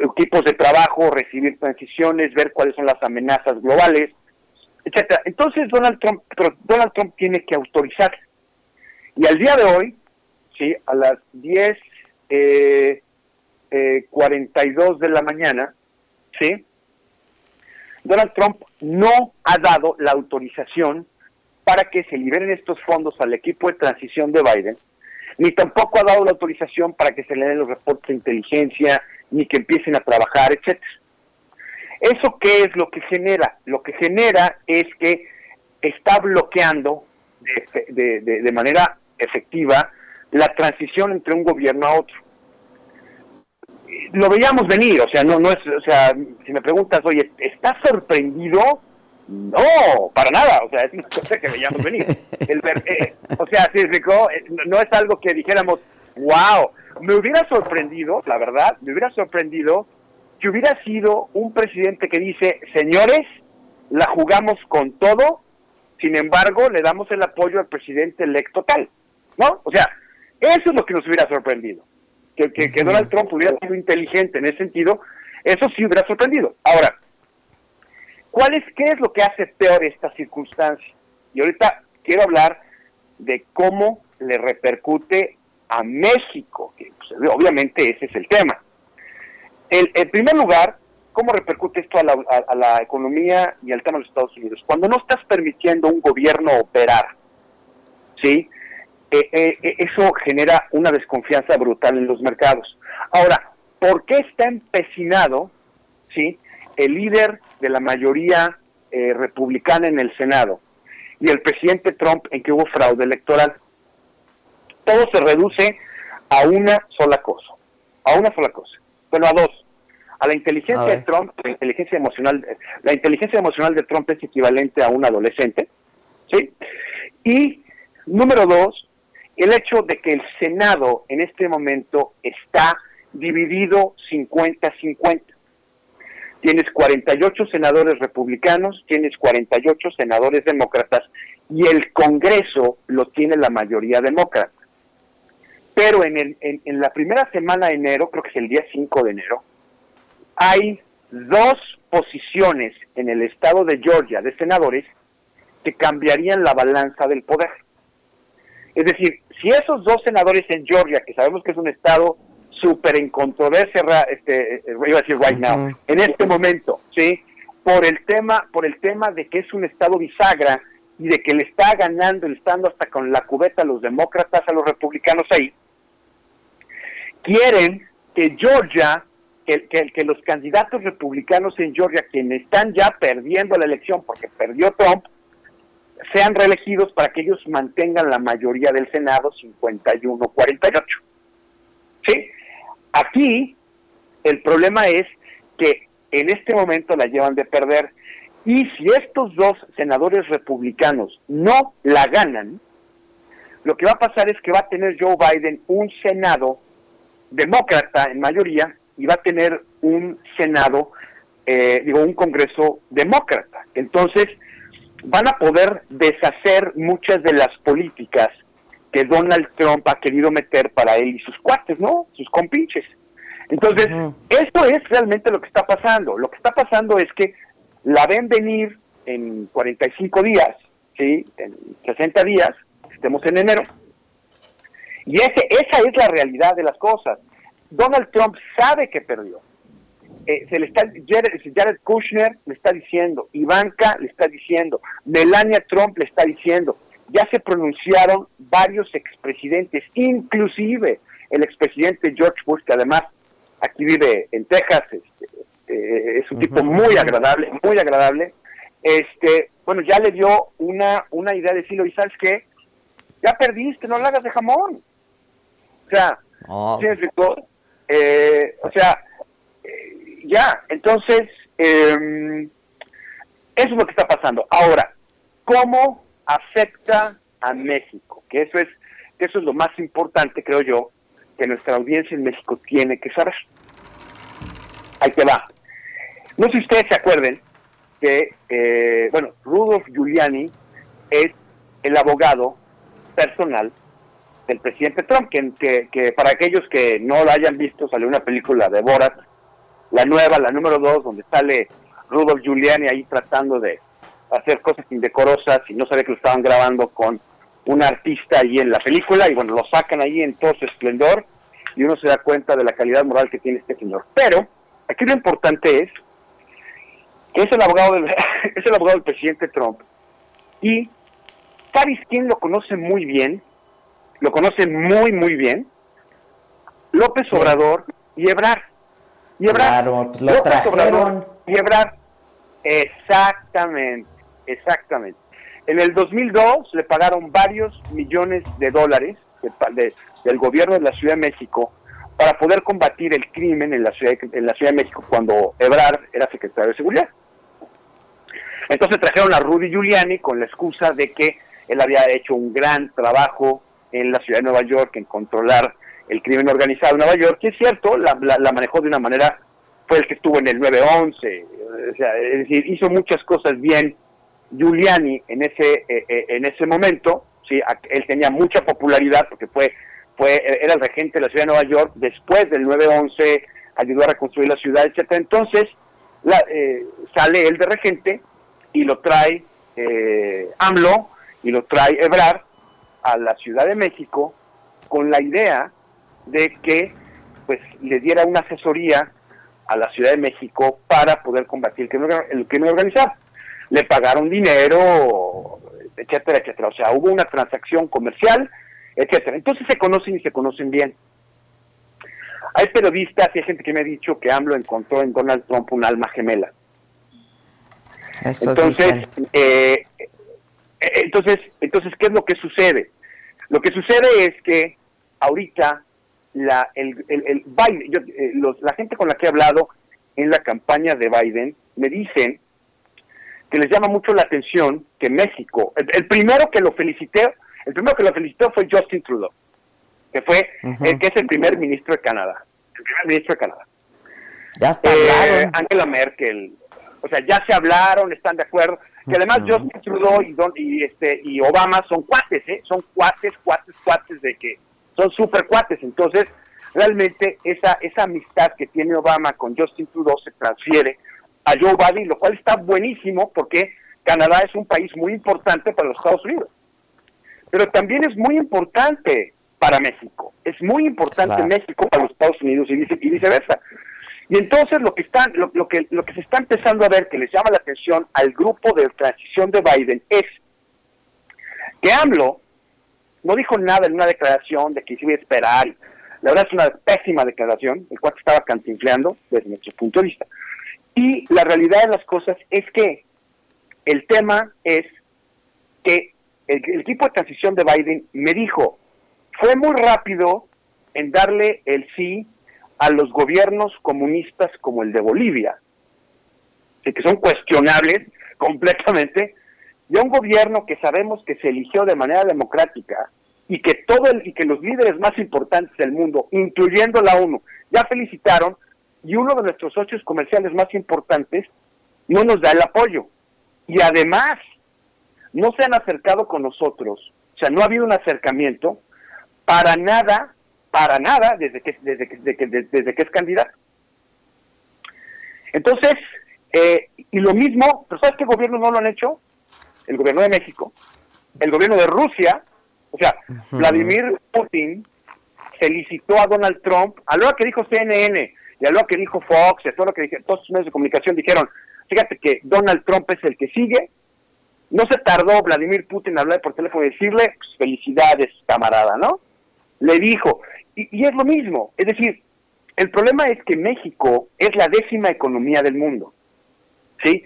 equipos de trabajo, recibir transiciones, ver cuáles son las amenazas globales, etcétera. Entonces Donald Trump, Donald Trump tiene que autorizar. Y al día de hoy, sí, a las 10 eh, eh, 42 de la mañana, sí, Donald Trump no ha dado la autorización para que se liberen estos fondos al equipo de transición de Biden, ni tampoco ha dado la autorización para que se le den los reportes de inteligencia, ni que empiecen a trabajar, etcétera. ¿Eso qué es lo que genera? Lo que genera es que está bloqueando de, de manera efectiva la transición entre un gobierno a otro. Lo veíamos venir, o sea, no, no es, o sea, si me preguntas, oye, ¿estás sorprendido? No, para nada, o sea, es una cosa que veíamos venir. El eh, o sea, si eh, no es algo que dijéramos, wow, me hubiera sorprendido, la verdad, me hubiera sorprendido que hubiera sido un presidente que dice, señores, la jugamos con todo, sin embargo, le damos el apoyo al presidente electo tal, ¿no? O sea, eso es lo que nos hubiera sorprendido. que, que, Donald Trump hubiera sido inteligente en ese sentido, eso sí hubiera sorprendido. Ahora, ¿cuál es, ¿qué es lo que hace peor esta circunstancia? Y ahorita quiero hablar de cómo le repercute a México, que pues, obviamente ese es el tema. El, en primer lugar, ¿cómo repercute esto a la, a la, economía y al tema de los Estados Unidos? Cuando no estás permitiendo un gobierno operar, ¿sí? Eh, eh, eh, eso genera una desconfianza brutal en los mercados. Ahora, ¿por qué está empecinado ¿sí? El líder de la mayoría republicana en el Senado y el presidente Trump en que hubo fraude electoral? Todo se reduce a una sola cosa, a una sola cosa, bueno, a dos. A la inteligencia de Trump, la inteligencia emocional, la inteligencia emocional de Trump es equivalente a un adolescente, ¿sí? Y número dos, el hecho de que el Senado en este momento está dividido 50-50. Tienes 48 senadores republicanos, tienes 48 senadores demócratas y el Congreso lo tiene la mayoría demócrata. Pero en, el, en, la primera semana de enero, creo que es el día 5 de enero, hay dos posiciones en el estado de Georgia de senadores que cambiarían la balanza del poder. Es decir, si esos dos senadores en Georgia, que sabemos que es un estado súper en controversia, este, eh, iba a decir right now, en este momento, ¿sí? Por el tema, por el tema de que es un estado bisagra y de que le está ganando, le está dando hasta con la cubeta a los demócratas, a los republicanos ahí, quieren que Georgia, que, que, que los candidatos republicanos en Georgia, quienes están ya perdiendo la elección porque perdió Trump, sean reelegidos para que ellos mantengan la mayoría del Senado 51-48. ¿Sí? Aquí el problema es que en este momento la llevan de perder y si estos dos senadores republicanos no la ganan, lo que va a pasar es que va a tener Joe Biden un Senado demócrata en mayoría y va a tener un Senado, eh, digo, un Congreso demócrata. Entonces, van a poder deshacer muchas de las políticas que Donald Trump ha querido meter para él y sus cuates, ¿no? Sus compinches. Entonces, esto es realmente lo que está pasando. Lo que está pasando es que la ven venir en 45 días, ¿sí? En 60 días, estemos en enero. Y ese, esa es la realidad de las cosas. Donald Trump sabe que perdió. Eh, se le está Jared, Kushner le está diciendo, Ivanka le está diciendo, Melania Trump le está diciendo, ya se pronunciaron varios expresidentes, inclusive el expresidente George Bush, que además aquí vive en Texas, este, eh, es un tipo muy agradable, muy agradable, este, bueno, ya le dio una, una idea de decirlo, y sabes qué, ya perdiste, no lo hagas de jamón. O sea, oh. eh, o sea, ya, entonces, em, eso es lo que está pasando. Ahora, ¿cómo afecta a México? Que eso es, que eso es lo más importante, creo yo, que nuestra audiencia en México tiene que saber. Ahí te va. No sé si ustedes se acuerden que, eh, bueno, Rudolf Giuliani es el abogado personal del presidente Trump, que, que, para aquellos que no lo hayan visto, salió una película de Borat la nueva, la número dos, donde sale Rudolf Giuliani ahí tratando de hacer cosas indecorosas y no sabe que lo estaban grabando con un artista ahí en la película y bueno, lo sacan ahí en todo su esplendor y uno se da cuenta de la calidad moral que tiene este señor. Pero aquí lo importante es que es el abogado del, es el abogado del presidente Trump y ¿sabes quién lo conoce muy bien? Lo conoce muy, muy bien. López Obrador y Ebrard. Y claro, pues lo trajeron. exactamente, exactamente. En el 2002 le pagaron varios millones de dólares del gobierno de la Ciudad de México para poder combatir el crimen en la Ciudad de, en la Ciudad de México cuando Ebrard era secretario de Seguridad. Entonces trajeron a Rudy Giuliani con la excusa de que él había hecho un gran trabajo en la Ciudad de Nueva York en controlar el crimen organizado en Nueva York, que es cierto, la, manejó de una manera, fue el que estuvo en el 9-11, o sea, es decir, hizo muchas cosas bien Giuliani en ese, eh, eh, en ese momento, ¿sí? él tenía mucha popularidad porque fue fue era el regente de la ciudad de Nueva York, después del 9-11 ayudó a reconstruir la ciudad, etcétera. Entonces la, eh, sale él de regente y lo trae eh, AMLO y lo trae Ebrard a la Ciudad de México con la idea de que pues le diera una asesoría a la Ciudad de México para poder combatir el crimen, el crimen organizado. Le pagaron dinero, etcétera, etcétera. O sea, hubo una transacción comercial, etcétera. Entonces se conocen y se conocen bien. Hay periodistas y hay gente que me ha dicho que AMLO encontró en Donald Trump un alma gemela. entonces, eh, eh, entonces, entonces, ¿qué es lo que sucede? Lo que sucede es que ahorita la, el, el, Biden, eh, la gente con la que he hablado en la campaña de Biden me dicen que les llama mucho la atención que México, el, primero que lo felicité, el primero que lo felicitó fue Justin Trudeau, que fue el que es el primer ministro de Canadá, el primer ministro de Canadá. Ya está eh, Angela Merkel, o sea, ya se hablaron, están de acuerdo, que además Justin Trudeau y, Don, y este y Obama son cuates, ¿eh? son cuates, cuates, cuates de que son super cuates, entonces realmente esa esa amistad que tiene Obama con Justin Trudeau se transfiere a Joe Biden, lo cual está buenísimo porque Canadá es un país muy importante para los Estados Unidos. Pero también es muy importante para México. Es muy importante México para los Estados Unidos y, viceversa. Y entonces lo que están, lo, que lo que se está empezando a ver que les llama la atención al grupo de transición de Biden es que AMLO no dijo nada en una declaración de que se iba a esperar. La verdad es una pésima declaración, el cual estaba cantinfleando desde nuestro punto de vista. Y la realidad de las cosas es que el tema es que el, equipo de transición de Biden me dijo, fue muy rápido en darle el sí a los gobiernos comunistas como el de Bolivia, que son cuestionables completamente, y a un gobierno que sabemos que se eligió de manera democrática y que todo el, y que los líderes más importantes del mundo, incluyendo la ONU, ya felicitaron y uno de nuestros socios comerciales más importantes no nos da el apoyo. Y además, no se han acercado con nosotros, o sea, no ha habido un acercamiento para nada, para nada, desde que, desde que, desde que, es candidato. Entonces, eh, y lo mismo, pero ¿sabes qué gobierno no lo han hecho? El gobierno de México, el gobierno de Rusia, o sea, Vladimir Putin felicitó a Donald Trump, a lo que dijo CNN, y a lo que dijo Fox, y a todo lo que dijeron, todos los medios de comunicación dijeron, fíjate que Donald Trump es el que sigue, no se tardó Vladimir Putin en hablar por teléfono y decirle, pues, felicidades, camarada, ¿no? Le dijo, y es lo mismo, es decir, el problema es que México es la décima economía del mundo, ¿sí?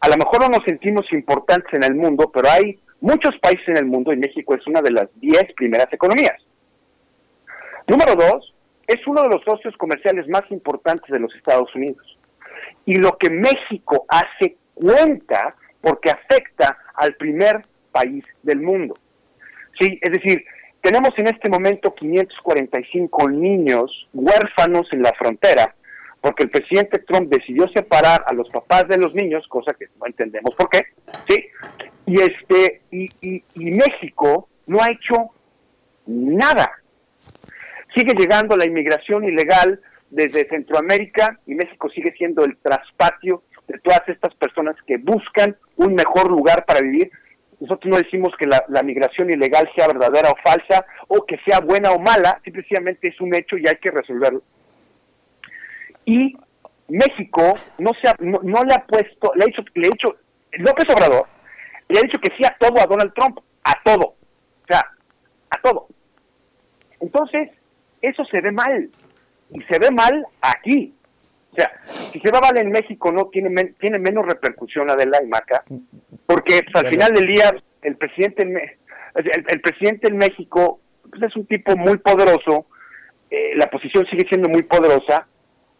A lo mejor no nos sentimos importantes en el mundo, pero hay muchos países en el mundo y México es una de las diez primeras economías. Número dos, es uno de los socios comerciales más importantes de los Estados Unidos. Y lo que México hace cuenta porque afecta al primer país del mundo. Sí, es decir, tenemos en este momento 545 niños huérfanos en la frontera porque el presidente Trump decidió separar a los papás de los niños, cosa que no entendemos por qué, sí, y este y, y México no ha hecho nada Sigue llegando la inmigración ilegal desde Centroamérica y México sigue siendo el traspatio de todas estas personas que buscan un mejor lugar para vivir. Nosotros no decimos que la, migración ilegal sea verdadera o falsa o que sea buena o mala, simplemente es un hecho y hay que resolverlo. Y México no, se no, le ha puesto, le ha dicho, le ha dicho, López Obrador le ha dicho que sí a todo a Donald Trump, a todo, o sea, a todo. Entonces, eso se ve mal. Y se ve mal aquí. O sea, si se va mal en México, no tiene, tiene menos repercusión Adela y Maca, porque pues, al final del día el presidente en, el, presidente en México pues, es un tipo muy poderoso, eh, la posición sigue siendo muy poderosa,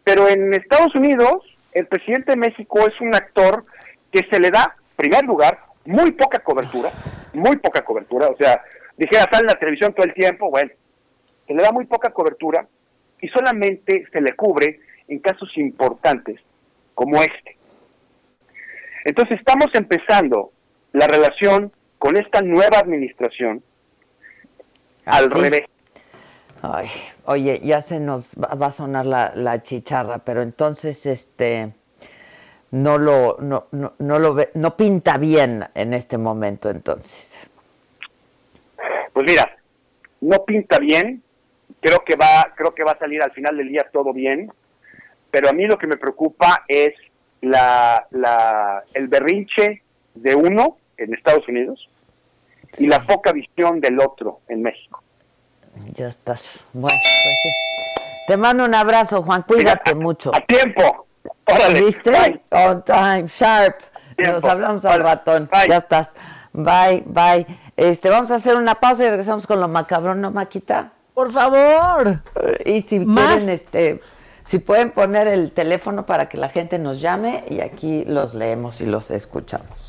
pero en Estados Unidos el presidente de México es un actor que se le da, en primer lugar, muy poca cobertura, muy poca cobertura, o sea, dijera, sale en la televisión todo el tiempo, bueno, se le da muy poca cobertura y solamente se le cubre en casos importantes como este. Entonces estamos empezando la relación con esta nueva administración al revés. Ay, oye, ya se nos va, va a sonar la, la chicharra, pero entonces este no lo no, no, no lo ve, no pinta bien en este momento entonces. Pues mira, no pinta bien, creo que va, creo que va a salir al final del día todo bien, pero a mí lo que me preocupa es la, la, el berrinche de uno en Estados Unidos y la poca visión del otro en México. Ya estás. Bueno, pues sí. Te mando un abrazo, Juan. Cuídate mucho. A tiempo. Órale. ¿Viste? Bye. On time, sharp. Tiempo. Nos hablamos al ratón. Ya estás. Bye, bye. Este, vamos a hacer una pausa y regresamos con lo macabrón, ¿no, Maquita? Por favor. Y si Más. quieren, este, si pueden poner el teléfono para que la gente nos llame y aquí los leemos y los escuchamos.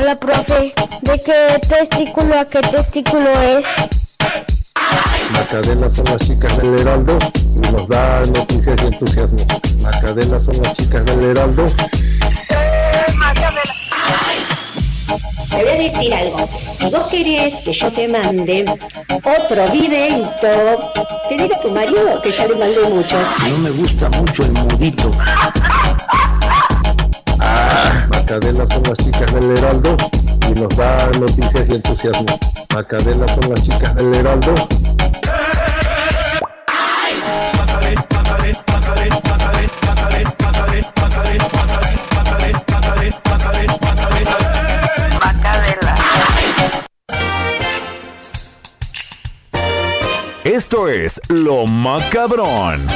Hola, profe. ¿De qué testículo a qué testículo es? La cadena son las chicas del Heraldo y nos da noticias y entusiasmo. La cadena son las chicas del Heraldo. Te voy a decir algo. Si vos querés que yo te mande otro videito, te diga a tu marido que ya le mandé mucho. No me gusta mucho el mudito. La cadena son las chicas del Heraldo y nos da noticias y entusiasmo. La cadena son las chicas del Heraldo. Esto es Lo Macabrón.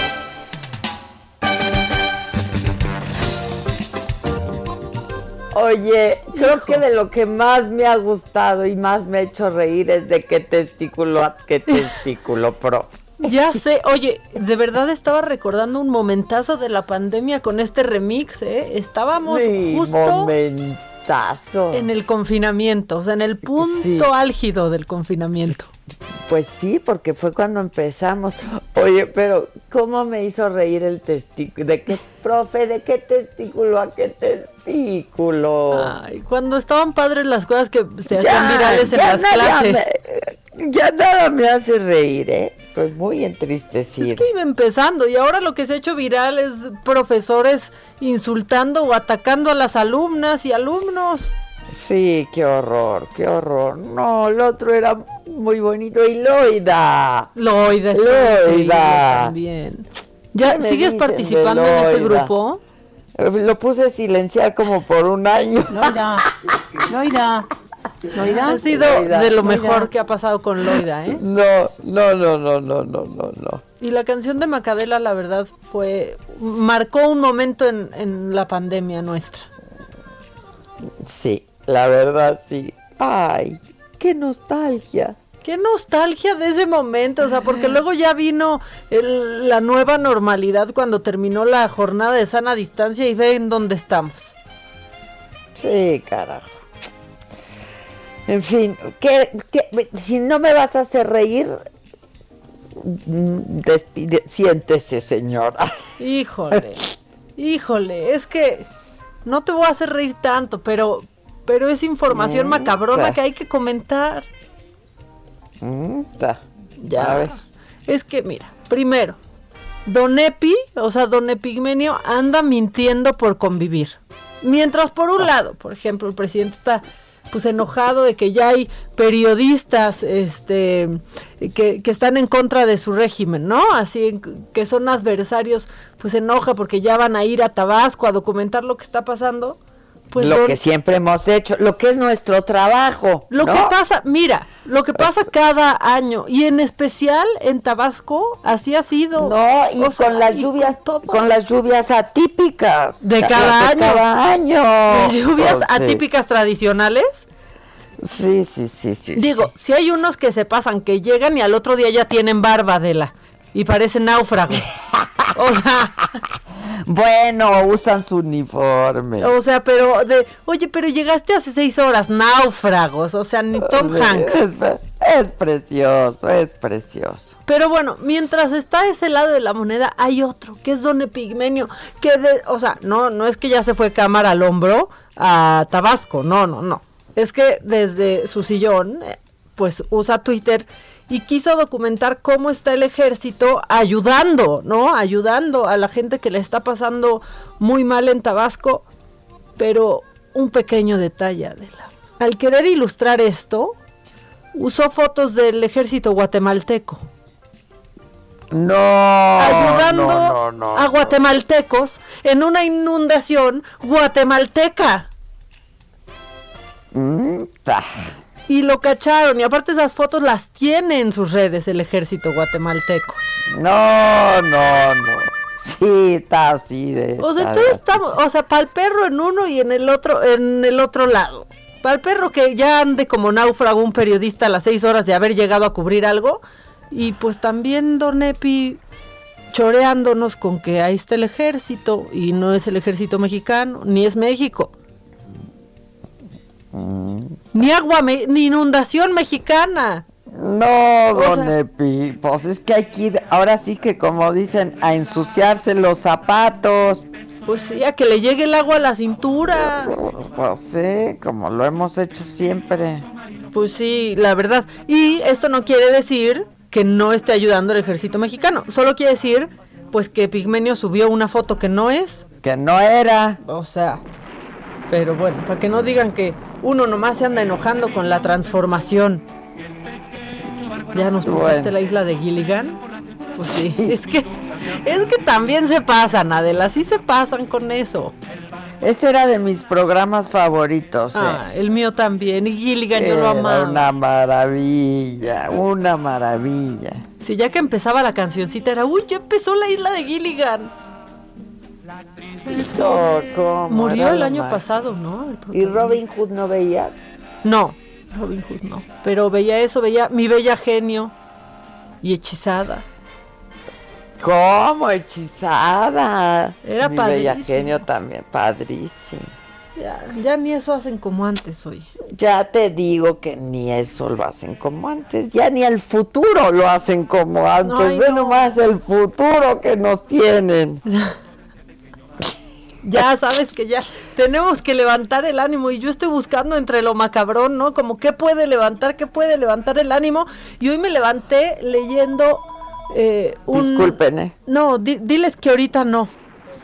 Oye, creo que de lo que más me ha gustado y más me ha hecho reír es de qué testículo a qué testículo, pro. Ya sé, oye, de verdad estaba recordando un momentazo de la pandemia con este remix, ¿eh? Estábamos Sí, justo momentazo. en el confinamiento, o sea, en el punto Sí. álgido del confinamiento. Pues sí, porque fue cuando empezamos. Oye, pero ¿cómo me hizo reír el testículo? ¿De qué, profe? ¿De qué testículo a qué testículo? Ay, cuando estaban padres las cosas que se Ya, hacían virales en las clases. me- ya nada me hace reír, ¿eh? Pues muy entristecido. Es que iba empezando y ahora lo que se ha hecho viral es profesores insultando o atacando a las alumnas y alumnos. Sí, qué horror, qué horror. No, el otro era muy bonito. Y Loida. Loida, está Loida. también. ¿Ya ¿Qué me sigues participando en ese grupo? Lo puse a silenciar como por un año. Loida, Loida, Loida. Ha sido Loida, de lo Loida. mejor que ha pasado con Loida, ¿eh? No, no, no, no, no, no, no, no. Y la canción de Macadela, la verdad, fue. marcó un momento en, en la pandemia nuestra. Sí, la verdad sí. Ay, qué nostalgia. Qué nostalgia de ese momento, o sea, porque luego ya vino el- la nueva normalidad cuando terminó la jornada de sana distancia y ven dónde estamos. Sí, carajo. En fin, ¿qué, qué- si no me vas a hacer reír, mm, despide, siéntese, señora. Híjole, híjole, es que no te voy a hacer reír tanto, pero, pero es información Neta. macabrona que hay que comentar. Mm. Ya. A ver. Es que, mira, primero, Don Epi, o sea, Don Epigmenio, anda mintiendo por convivir. Mientras por un lado, por ejemplo, el presidente está pues enojado de que ya hay periodistas este que, que están en contra de su régimen, ¿no? Así que son adversarios, pues se enoja porque ya van a ir a Tabasco a documentar lo que está pasando. Pues lo que siempre hemos hecho, lo que es nuestro trabajo. Lo ¿no? que pasa, mira, lo que pasa cada año y en especial en Tabasco, así ha sido. No, y O sea, con las lluvias, con con las lluvias atípicas De Ca- cada de año. cada año. Las lluvias Pues, sí. atípicas tradicionales. Sí, sí, sí, sí. Digo, si hay unos que se pasan, que llegan y al otro día ya tienen barba de la y parecen náufragos. O sea, Bueno, usan su uniforme. o sea, pero de, oye, pero llegaste hace seis horas, náufragos, o sea, ni Tom Hanks. Es, es precioso, es precioso. Pero bueno, mientras está ese lado de la moneda, hay otro, que es Don Epigmenio, que de, o sea, no, no es que ya se fue cámara al hombro a Tabasco, no, no, no. Es que desde su sillón, eh, pues usa Twitter y quiso documentar cómo está el ejército ayudando, ¿no? Ayudando a la gente que le está pasando muy mal en Tabasco. Pero un pequeño detalle, Adela. Al querer ilustrar esto, usó fotos del ejército guatemalteco. No. ayudando no, no, no, a guatemaltecos en una inundación guatemalteca. Mm, ta. Y lo cacharon. Y aparte esas fotos las tiene en sus redes el ejército guatemalteco. No, no, no. Sí, está así de. O sea, entonces estamos, o sea, para el perro en uno y en el otro, en el otro lado. Para el perro que ya ande como náufrago un periodista a las seis horas de haber llegado a cubrir algo. Y pues también Don Epi choreándonos con que ahí está el ejército y no es el ejército mexicano, ni es México. Ni agua, me- ni inundación mexicana. No, O don sea- Epi, pues es que hay que ir, ahora sí que como dicen, a ensuciarse los zapatos. Pues sí, a que le llegue el agua a la cintura. Pues sí, como lo hemos hecho siempre. Pues sí, la verdad. Y esto no quiere decir que no esté ayudando el ejército mexicano. Solo quiere decir, pues que Pigmenio subió una foto que no es. Que no era. O sea, pero bueno, para que no digan que uno nomás se anda enojando con la transformación. Ya nos pusiste Bueno. la isla de Gilligan. Pues sí, es que es que también se pasan, Adela, sí se pasan con eso. Ese era de mis programas favoritos. ¿eh? Ah, el mío también. Y Gilligan yo lo amaba. una maravilla, una maravilla. Sí, ya que empezaba la cancioncita era, uy, ya empezó la isla de Gilligan. ¿Cómo? Murió el año más. pasado, ¿no? ¿Y Robin Hood no veías? No, Robin Hood no. Pero veía eso, veía Mi Bella Genio y Hechizada. ¿Cómo? Hechizada. Era Mi bella padrísimo. genio también, padrísimo. Ya, ya ni eso hacen como antes hoy. Ya te digo que ni eso lo hacen como antes, ya ni el futuro lo hacen como antes. Ve no. nomás el futuro que nos tienen. Ya sabes que ya tenemos que levantar el ánimo y yo estoy buscando entre lo macabrón, ¿no? Como qué puede levantar, qué puede levantar el ánimo. Y hoy me levanté leyendo eh, un... Disculpen, ¿eh? No, di- diles que ahorita no.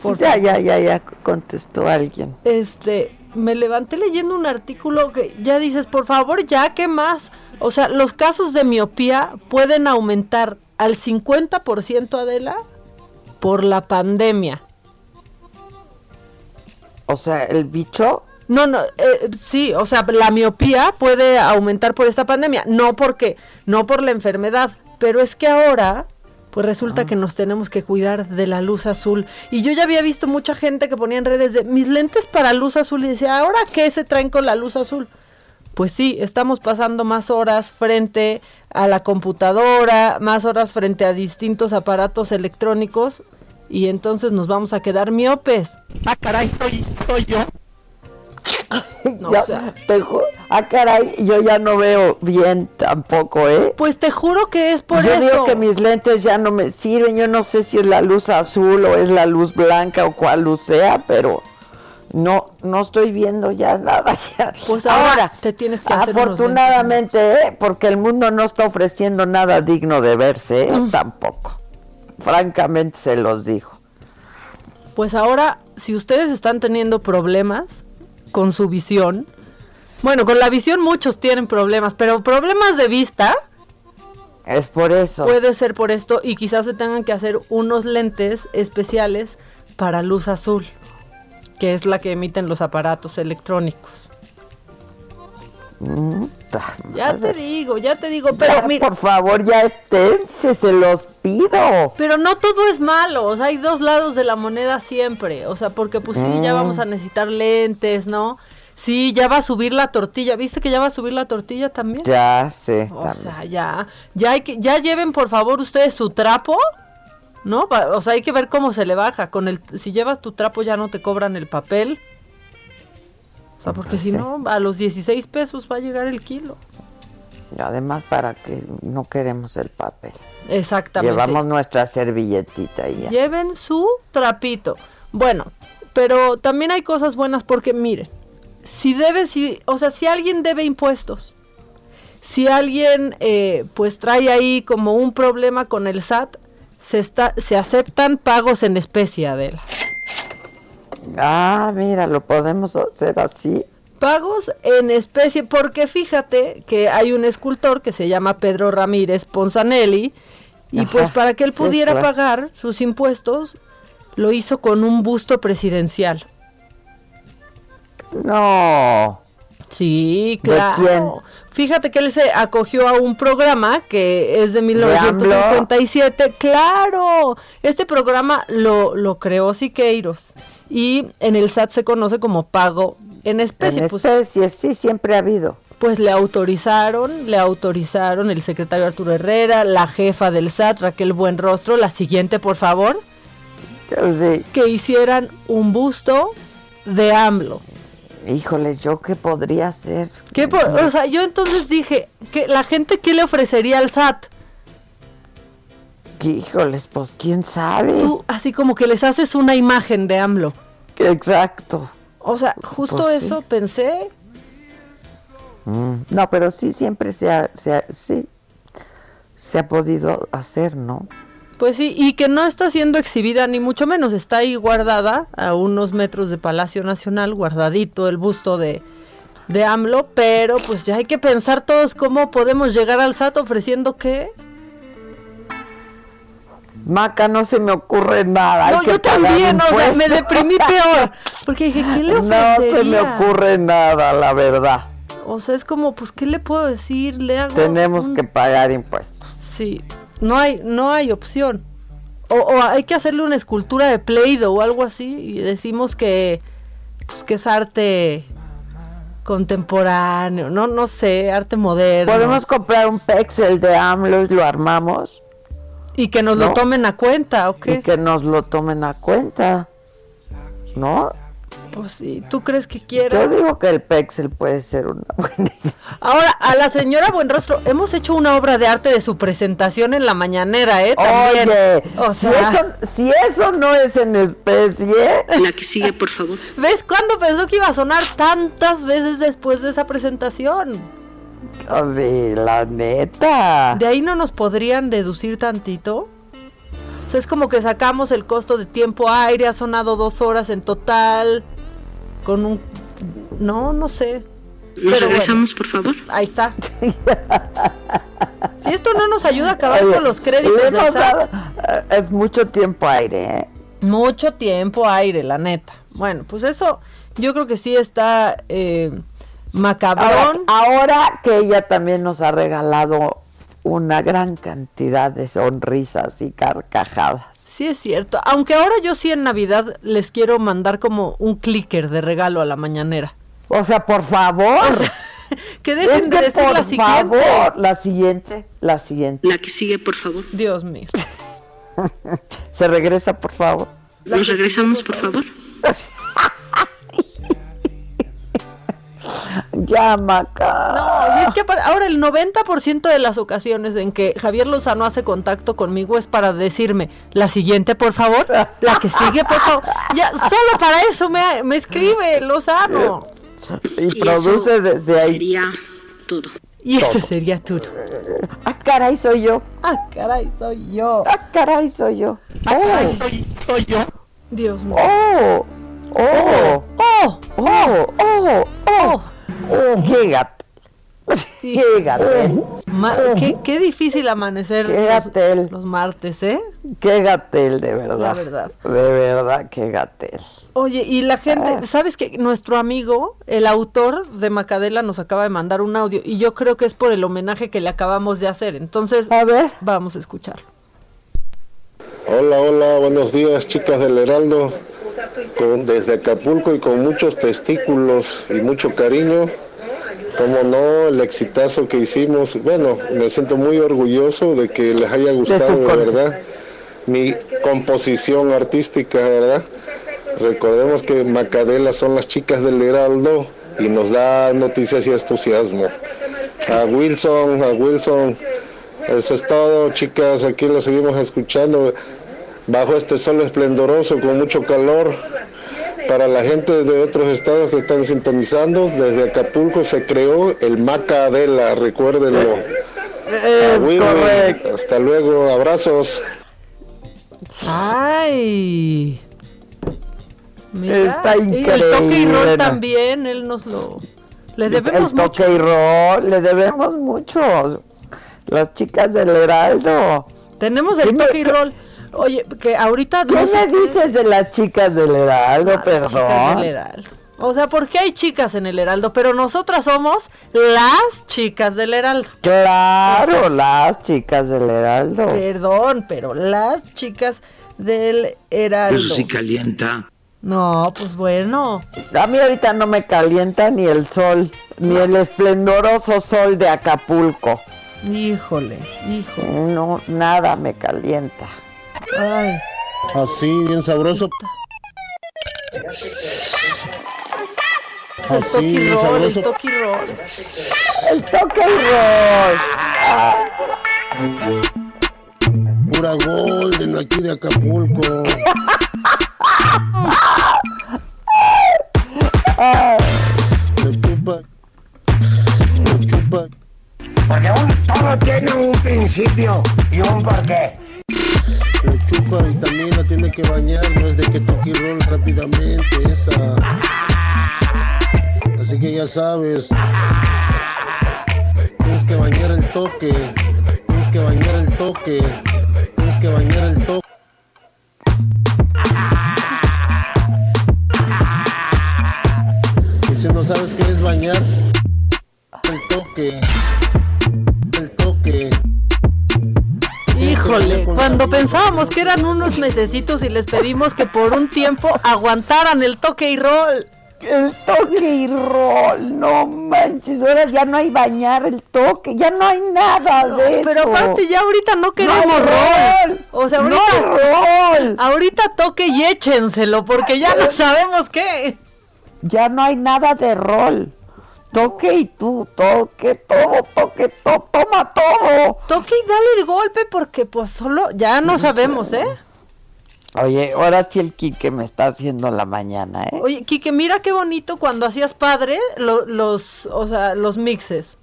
por Ya, favor. ya, ya, ya contestó alguien. Este, me levanté leyendo un artículo que ya dices, por favor, ya, ¿qué más? O sea, los casos de miopía pueden aumentar al 50% Adela por la pandemia. O sea, el bicho. No, no, eh, sí, o sea, la miopía puede aumentar por esta pandemia, no porque, no por la enfermedad, pero es que ahora, pues resulta que nos tenemos que cuidar de la luz azul. Y yo ya había visto mucha gente que ponía en redes de mis lentes para luz azul y decía, ¿ahora qué se traen con la luz azul? Pues sí, estamos pasando más horas frente a la computadora, más horas frente a distintos aparatos electrónicos y entonces nos vamos a quedar miopes. Ah, caray, soy, soy yo. No, Ya, o sea- te ah, caray, yo ya no veo bien tampoco, ¿eh? Pues te juro que es por yo eso. digo que mis lentes ya no me sirven, yo no sé si es la luz azul o es la luz blanca o cuál luz sea, pero no no estoy viendo ya nada. ya. Pues ahora te tienes que hacer unos afortunadamente, ¿eh? porque el mundo no está ofreciendo nada digno de verse, ¿eh? Mm. tampoco. Francamente se los digo. Pues ahora, si ustedes están teniendo problemas con su visión, bueno, con la visión muchos tienen problemas, pero problemas de vista Es por eso. puede ser por esto y quizás se tengan que hacer unos lentes especiales para luz azul. que es la que emiten los aparatos electrónicos. Mm, Ya te digo, ya te digo, pero Ya, mira, por favor, ya esténse, se los pido. pero no todo es malo, o sea, hay dos lados de la moneda siempre, o sea, porque pues sí, ya Mm. vamos a necesitar lentes, ¿no? Sí, ya va a subir la tortilla, ¿viste que ya va a subir la tortilla también? Ya sé, O también. sea, ya, ya hay que, ya lleven por favor ustedes su trapo, ¿no? O sea, hay que ver cómo se le baja. Con el, si llevas tu trapo ya no te cobran el papel. O sea, porque si no, a los 16 pesos va a llegar el kilo. Y Además, para que no queremos el papel. Exactamente. Llevamos nuestra servilletita y ya. Lleven su trapito. Bueno, pero también hay cosas buenas porque miren, si debe, si, o sea, si alguien debe impuestos, si alguien eh, pues trae ahí como un problema con el SAT, se está, se aceptan pagos en especie, Adela. Ah, mira, lo podemos hacer así. Pagos en especie, porque fíjate que hay un escultor que se llama Pedro Ramírez Ponzanelli, y Ajá, pues para que él sí, pudiera claro. pagar sus impuestos, lo hizo con un busto presidencial. No. Sí, ¿De claro. Fíjate que él se acogió a un programa que es de AMLO? 1957. Claro, este programa lo, lo creó Siqueiros y en el SAT se conoce como pago en especie. En pues, especie, sí, siempre ha habido. pues le autorizaron, le autorizaron el secretario Arturo Herrera, la jefa del SAT, Raquel Buenrostro, la siguiente, por favor, Sí. que hicieran un busto de AMLO. Híjole, ¿yo qué podría hacer? ¿Qué po- o sea, yo entonces dije, que la gente qué le ofrecería al SAT? Híjoles, pues quién sabe. Tú así como que les haces una imagen de AMLO. Exacto. O sea, justo Pues sí. eso pensé. Mm, No, pero sí, siempre se ha, se ha- sí, se ha podido hacer, ¿no? Pues sí, y que no está siendo exhibida ni mucho menos, está ahí guardada a unos metros de Palacio Nacional, guardadito el busto de, de AMLO, pero pues ya hay que pensar todos cómo podemos llegar al SAT ofreciendo qué. Maca, no se me ocurre nada. No, yo también, o sea, me deprimí peor, porque dije, ¿qué le ofrecería? No se me ocurre nada, la verdad. O sea, es como, pues, ¿qué le puedo decir? Le hago Tenemos un- que pagar impuestos. Sí, no hay, no hay opción. O, o hay que hacerle una escultura de Play-Doh o algo así y decimos que, pues, que es arte contemporáneo, no, no sé, arte moderno. Podemos comprar un pexel de AMLO y lo armamos Y que nos lo tomen a cuenta, ¿o qué? y que nos lo tomen a cuenta. ¿No? Pues sí, ¿tú crees que quiera? Yo digo que el pexel puede ser una buena idea. Ahora, a la señora Buenrostro, hemos hecho una obra de arte de su presentación en la mañanera, ¿eh? También. Oye, o si, sea, eso, si eso no es en especie, La que sigue, por favor. ¿ves cuándo pensó que iba a sonar tantas veces después de esa presentación? Oh, sí, la neta. ¿De ahí no nos podrían deducir tantito? O sea, es como que sacamos el costo de tiempo aire, ha sonado dos horas en total, con un... No, no sé. Nos Pero regresamos, por favor. ahí está. si esto no nos ayuda a acabar Oye, con los créditos del SAT, eh, es mucho tiempo aire, ¿eh? mucho tiempo aire, la neta. Bueno, pues eso yo creo que sí está eh, macabrón. Ahora, ahora que ella también nos ha regalado una gran cantidad de sonrisas y carcajadas. Sí es cierto, aunque ahora yo sí en Navidad les quiero mandar como un clicker de regalo a la mañanera. O sea, por favor. Que dejen Es de que decir por la siguiente. favor, la siguiente, la siguiente. La que sigue, por favor. Dios mío. Se regresa, por favor. Nos regresamos, por favor. Ya, Maca. No, y es que ahora el 90% de las ocasiones en que Javier Lozano hace contacto conmigo es para decirme, la siguiente, por favor, la que sigue, por favor. Ya, solo para eso me, me escribe Lozano. Y, Y produce eso desde ahí. Sería todo. Y ese sería todo. Ah, caray, soy yo. Ah, caray, soy yo. Ah, caray, soy yo. Oh, soy yo. Dios mío. oh, oh, ¡Oh! oh, oh, oh, ¡Oh! oh, llegate. Gatel. Ma- qué, qué difícil amanecer los, los martes, ¿eh? Qué gatel, de verdad. La. De verdad, qué gatel. Oye, y la Ah. gente, ¿sabes que Nuestro amigo, el autor de Macadela, nos acaba de mandar un audio y yo creo que es por el homenaje que le acabamos de hacer. Entonces, a ver. vamos a escucharlo. Hola, hola, buenos días, chicas del Heraldo. Con- desde Acapulco y con muchos testículos y mucho cariño. Como no, el exitazo que hicimos. Bueno, me siento muy orgulloso de que les haya gustado de verdad mi composición artística, ¿verdad? Recordemos que Macadela son las chicas del Heraldo y nos da noticias y entusiasmo. A Wilson, a Wilson, eso es todo, chicas. Aquí lo seguimos escuchando bajo este sol esplendoroso con mucho calor. Para la gente de otros estados que están sintonizando, desde Acapulco se creó el Macadela, recuérdenlo. A Willy, hasta luego, abrazos. Ay. Mira, Está y el toque y rol increíble, también, él nos lo... Le debemos el toque mucho. y roll, le debemos mucho. Las chicas del Heraldo. Tenemos el toque y rol. Oye, que ahorita ¿Qué no sé me dices de las chicas del Heraldo? Ah, las chicas del Perdón. Heraldo. O sea, porque hay chicas en el Heraldo, pero nosotras somos las chicas del Heraldo. Claro, las chicas del Heraldo. Perdón, pero las chicas del Heraldo. Eso sí calienta. No, pues bueno. A mí ahorita no me calienta ni el sol, ni el esplendoroso sol de Acapulco. Híjole, híjole. No, nada me calienta. Ay. Así, bien sabroso. El toque y bien roll, el sabroso. toque y roll. El toque y roll. Pura Golden aquí de Acapulco. Me chupa. Me chupa. Porque un, todo tiene un principio y un porqué. Chupa y también la tiene que bañar. No es de que toque roll rápidamente esa. Así que ya sabes. Tienes que bañar el toque. Tienes que bañar el toque. Tienes que bañar el toque. Y si no sabes qué es bañar, el toque. Híjole, cuando pensábamos que eran unos necesitos y les pedimos que por un tiempo aguantaran el toque y roll. El toque y roll, no manches, ahora ya no hay bañar el toque, ya no hay nada de eso. Pero aparte ya ahorita no queremos No rol. rol. O sea, No ahorita hay rol. Ahorita toque y échenselo porque ya no sabemos qué. Ya no hay nada de rol. Toque y tú, toque, todo, toque, todo, toma todo. Toque y dale el golpe porque pues solo ya no sabemos, ¿eh? Oye, ahora sí el Quique me está haciendo la mañana, ¿eh? Oye, Kike, mira qué bonito cuando hacías padre lo- los, o sea, los mixes.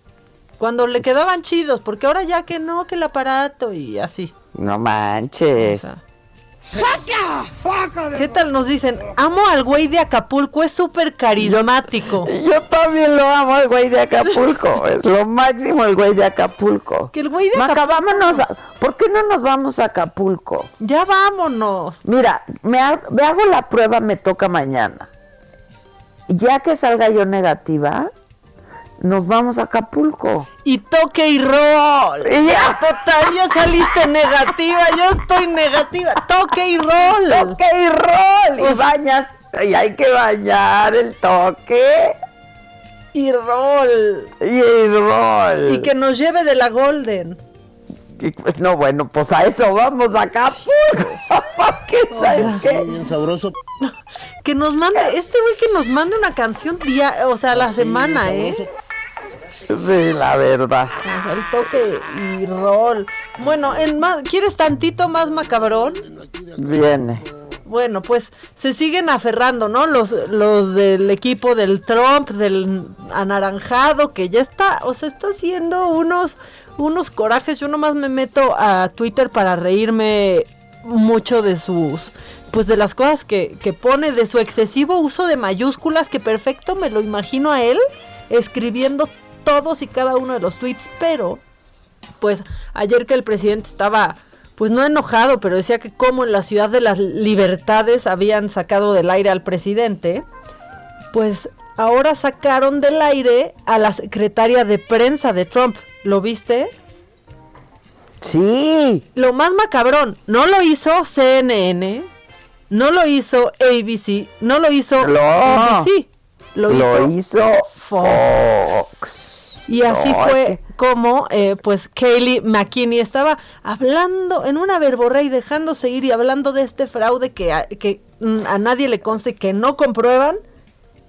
Cuando le quedaban chidos, porque ahora ya que no, que el aparato y así. No manches. ¿Qué tal nos dicen? Amo al güey de Acapulco, es súper carismático. Yo también lo amo, el güey de Acapulco. es lo máximo el güey de Acapulco. Que el güey de Maca, Acapulco- vámonos a- ¿Por qué no nos vamos a Acapulco? Ya vámonos. Mira, me, ha- me hago la prueba, me toca mañana. Ya que salga yo negativa, nos vamos a Acapulco. Y toque y roll. Y ya. Total, ya saliste negativa, yo estoy negativa. Toque y roll. Toque y roll. Y bañas, y hay que bañar el toque Y roll. y el roll. Y que nos lleve de la Golden. Y, pues, no, bueno, pues a eso vamos a Acapulco. ¿Qué sabes qué? Bien sabroso. Que nos mande, este güey que nos mande una canción día, o sea, a la semana, ¿eh? Sí, la verdad. Sea, el toque y roll. Bueno, en más, ¿quieres tantito más macabrón? Viene. Bueno, pues se siguen aferrando, ¿no? Los, los del equipo del Trump, del anaranjado, que ya está, o sea, está haciendo unos, unos corajes. Yo nomás me meto a Twitter para reírme mucho de sus, pues de las cosas que, que pone, de su excesivo uso de mayúsculas, que perfecto me lo imagino a él escribiendo todos y cada uno de los tweets, pero pues ayer que el presidente estaba pues no enojado, pero decía que como en la ciudad de las libertades habían sacado del aire al presidente, pues ahora sacaron del aire a la secretaria de prensa de Trump. ¿Lo viste? Sí. Lo más macabrón, no lo hizo CNN, no lo hizo ABC, no lo hizo No. NBC, lo, Lo hizo, hizo Fox. Y así No, fue es que- como, eh, pues, Kaylee McKinney estaba hablando en una verborrea y dejándose ir y hablando de este fraude que a, que, mm, a nadie le conste que no comprueban.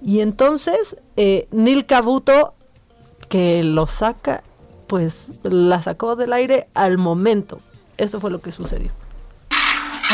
Y entonces, eh, Neil Cabuto, que lo saca, pues, la sacó del aire al momento. Eso fue lo que sucedió.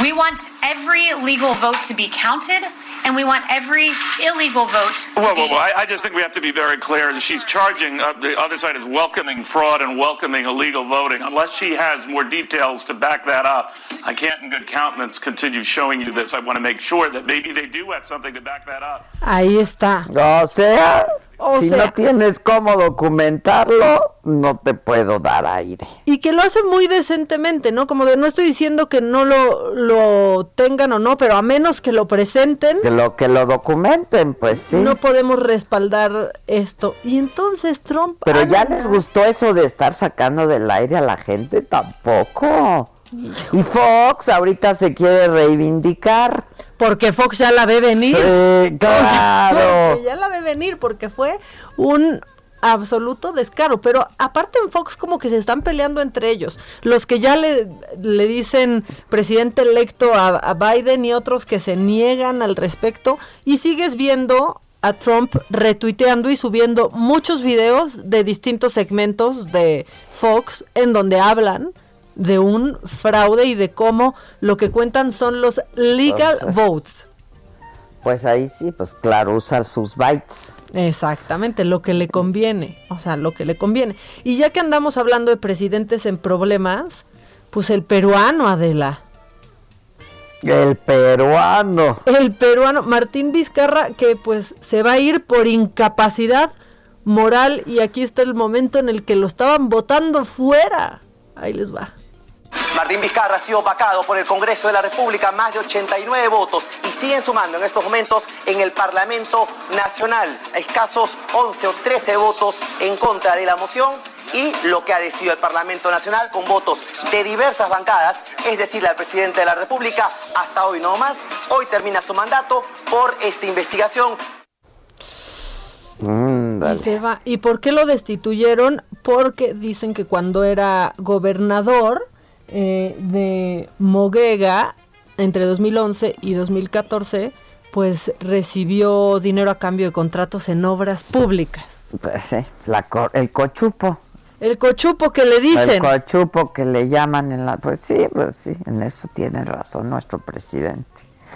We want every legal vote to be counted, and we want every illegal vote Well, well, well, I, I just think we have to be very clear. She's charging, uh, the other side is welcoming fraud and welcoming illegal voting. Unless she has more details to back that up, I can't in good countenance continue showing you this. I want to make sure that maybe they do have something to back that up. Ahí está. O sea, O si sea- no tienes cómo documentarlo, no te puedo dar aire. Y que lo hace muy decentemente, ¿no? Como de no estoy diciendo que no lo, lo tengan o no, pero a menos que lo presenten, Que lo que lo documenten, pues sí. no podemos respaldar esto. Y entonces Trump... Pero ya les gustó eso de estar sacando del aire a la gente, tampoco. Y Fox ahorita se quiere reivindicar. Porque Fox ya la ve venir. Sí, claro. Porque ya la ve venir, porque fue un absoluto descaro. Pero aparte en Fox como que se están peleando entre ellos. Los que ya le, le dicen presidente electo a, a Biden y otros que se niegan al respecto. Y sigues viendo a Trump retuiteando y subiendo muchos videos de distintos segmentos de Fox en donde hablan de un fraude y de cómo lo que cuentan son los legal votes. Pues ahí sí, pues claro, usa sus bytes. Exactamente, lo que le conviene, o sea, lo que le conviene. Y ya que andamos hablando de presidentes en problemas, pues el peruano, Adela. El peruano. El peruano, Martín Vizcarra, que pues se va a ir por incapacidad moral y aquí está el momento en el que lo estaban votando fuera. Ahí les va. Martín Vizcarra ha sido vacado por el Congreso de la República, más de 89 votos, y siguen sumando en estos momentos en el Parlamento Nacional, a escasos 11 o 13 votos en contra de la moción. Y lo que ha decidido el Parlamento Nacional con votos de diversas bancadas, es decir, al presidente de la República, hasta hoy no más. Hoy termina su mandato por esta investigación Y se va. ¿Y por qué lo destituyeron? Porque dicen que cuando era gobernador eh, de Moguega, entre 2011 y 2014, pues recibió dinero a cambio de contratos en obras públicas. Pues sí, la co- el cochupo. El cochupo que le El dicen. cochupo que le llaman en la... Pues sí, pues sí, en eso tiene razón nuestro presidente.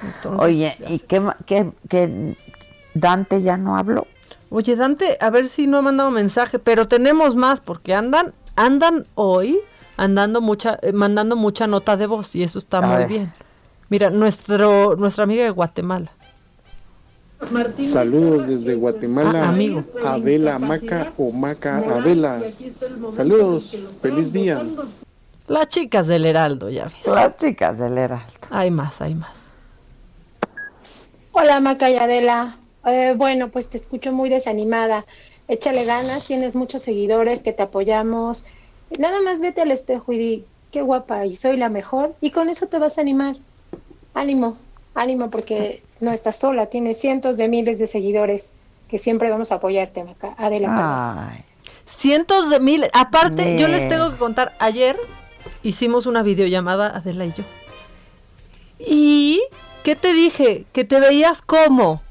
Entonces, Oye, ¿y qué, qué, qué Dante ya no habló? Oye, Dante, a ver si no ha mandado mensaje, pero tenemos más porque andan, andan hoy andando mucha, eh, mandando mucha nota de voz y eso está A muy ver. bien. Mira, nuestro, nuestra amiga de Guatemala. Saludos desde Guatemala. Ah, amigo. Adela Maca o Maca Adela. Saludos. Feliz día. Las chicas del Heraldo, ya ves. Las chicas del Heraldo. Hay más, hay más. Hola Maca y Adela. Eh, bueno, pues te escucho muy desanimada. Échale ganas, tienes muchos seguidores que te apoyamos. Nada más vete al espejo y di, qué guapa y soy la mejor. Y con eso te vas a animar. Ánimo, ánimo porque no estás sola, tienes cientos de miles de seguidores que siempre vamos a apoyarte, Maca. Adela. perdón. Ay, Cientos de miles. Aparte, yo les tengo que contar, ayer hicimos una videollamada, Adela y yo. ¿Y qué te dije? Que te veías como.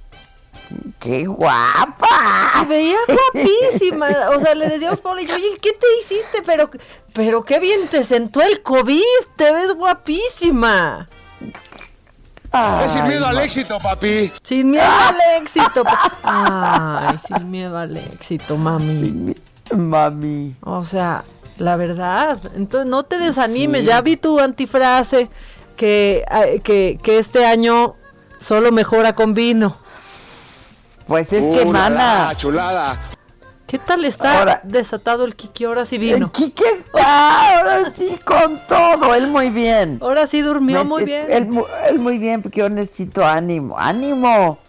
¡Qué guapa! Te veías guapísima. O sea, le decíamos Paula y yo, oye, ¿qué te hiciste? Pero, pero qué bien te sentó el COVID. Te ves guapísima. Es sin miedo al éxito, papi. Sin miedo al éxito. Ay, sin miedo al éxito, mami. Mami. O sea, la verdad. Entonces no te desanimes. Ya vi tu antifrase que, que, que este año solo mejora con vino. Pues es Uh, que, mana, la, chulada. ¿Qué tal está desatado el Kiki? Ahora sí vino. El Kiki está, ahora sí con todo, él muy bien. Ahora sí durmió muy bien. Él, muy bien, porque yo necesito ánimo, ánimo.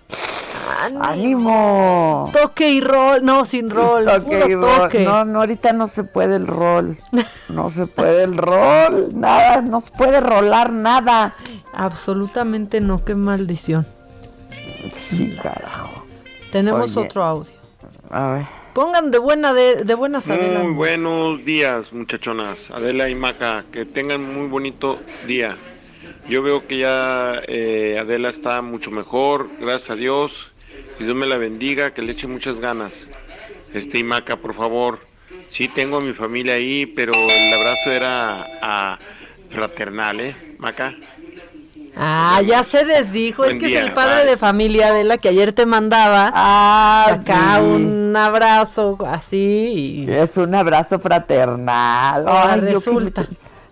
Ánimo. Toque y rol, no, sin rol. Toque y rol. No, no, ahorita no se puede el rol. No se puede el rol, nada, no se puede rolar nada. Absolutamente no, qué maldición. Sí, carajo. Tenemos otro audio. A ver. Pongan de buena de, de buenas Adela. Muy buenos días, muchachonas. Adela y Maca, que tengan muy bonito día. Yo veo que ya eh, Adela está mucho mejor, gracias a Dios. Y Dios me la bendiga, que le eche muchas ganas. Este y Maca, por favor. Sí tengo a mi familia ahí, pero el abrazo era a fraternal, ¿eh? Maca. Ah, ya se desdijo. es que es el padre de familia de la que ayer te mandaba. Ah, acá un abrazo así. Es un abrazo fraternal. Ay, resulta.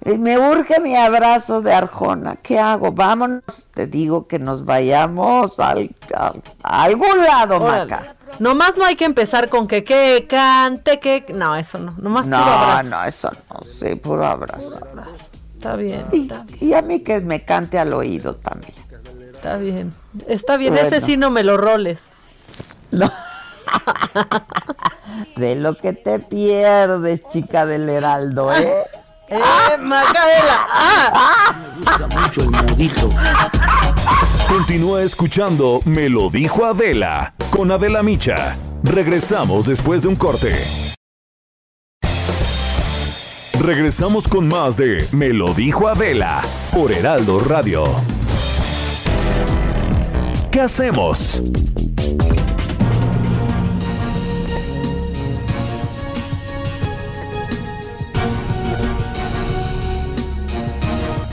me urge mi abrazo de Arjona. ¿Qué hago? Vámonos. Te digo que nos vayamos al, a, algún lado, Maca. Nomás no hay que empezar con que que cante, que. No, eso no. Nomás no, puro abrazo. No, eso no. Sí, puro abrazo. abrazo. Está bien, y, a mí que me cante al oído también. Está bien. Está bien, ese sí no me lo roles. No. de lo que te pierdes, chica del Heraldo, ¿eh? ¡Eh, Macaela! ¡Ah! Me gusta mucho el modito. Continúa escuchando Me lo dijo Adela con Adela Micha. Regresamos después de un corte. Regresamos con más de Me lo dijo Adela por Heraldo Radio. ¿Qué hacemos?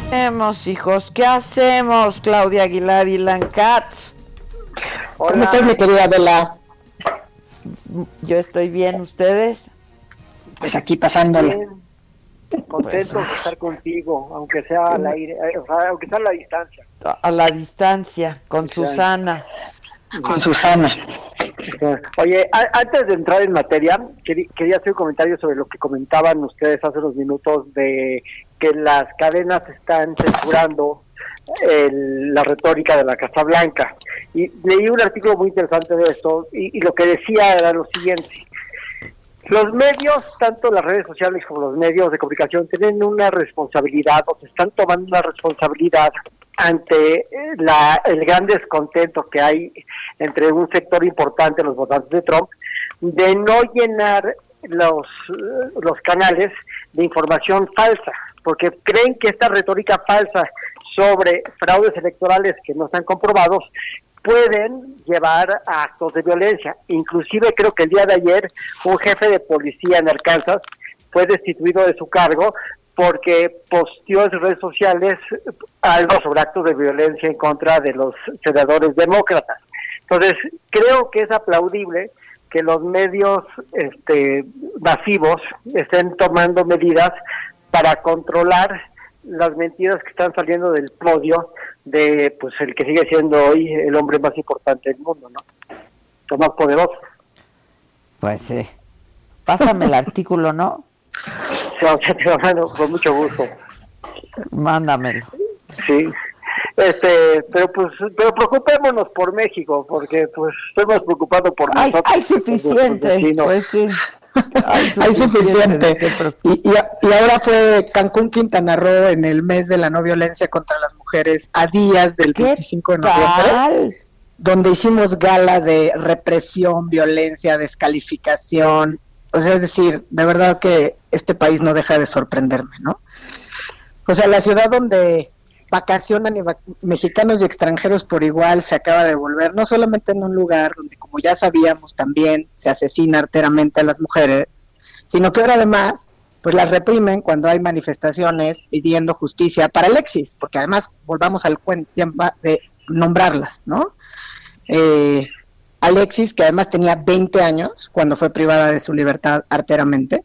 ¿Qué hacemos, hijos? ¿Qué hacemos, Claudia Aguilar y Lancats? ¿Cómo estás, mi querida Adela? Yo estoy bien, ¿ustedes? Pues aquí pasándola contento de estar contigo, aunque sea al aire, eh, aunque sea a la distancia. A la distancia, con Susana. Con Susana. Oye, antes de entrar en materia, quería hacer un comentario sobre lo que comentaban ustedes hace unos minutos de que las cadenas están censurando la retórica de la Casa Blanca. Y leí un artículo muy interesante de esto y, y lo que decía era lo siguiente los medios, tanto las redes sociales como los medios de comunicación, tienen una responsabilidad o se están tomando una responsabilidad ante eh, la, el gran descontento que hay entre un sector importante, los votantes de Trump, de no llenar los, los canales de información falsa, porque creen que esta retórica falsa sobre fraudes electorales que no están comprobados pueden llevar a actos de violencia. Inclusive creo que el día de ayer un jefe de policía en Arkansas fue destituido de su cargo porque posteó en sus redes sociales algo sobre actos de violencia en contra de los senadores demócratas. Entonces, creo que es aplaudible que los medios este, masivos estén tomando medidas para controlar las mentiras que están saliendo del podio de pues el que sigue siendo hoy el hombre más importante del mundo, ¿no? El más poderoso. Pues sí. Pásame el artículo, ¿no? Sí, te lo mando con mucho gusto. Mándamelo. Sí. Este, pero pues, pero preocupémonos por México, porque pues estoy más preocupado por nosotros. Hay suficiente, pues sí. Hay suficiente. Y, y, ahora fue Cancún, Quintana Roo en el mes de la no violencia contra las mujeres a días del 25 de noviembre, donde hicimos gala de represión, violencia, descalificación. O sea, es decir, de verdad que este país no deja de sorprenderme, ¿no? O sea, la ciudad donde vacacionan y mexicanos y extranjeros por igual se acaba de volver, no solamente en un lugar donde, como ya sabíamos, también se asesina arteramente a las mujeres, sino que ahora además, pues las reprimen cuando hay manifestaciones pidiendo justicia para Alexis, porque además volvamos al cuento de nombrarlas, ¿no? Eh, Alexis, que además tenía 20 años cuando fue privada de su libertad arteramente,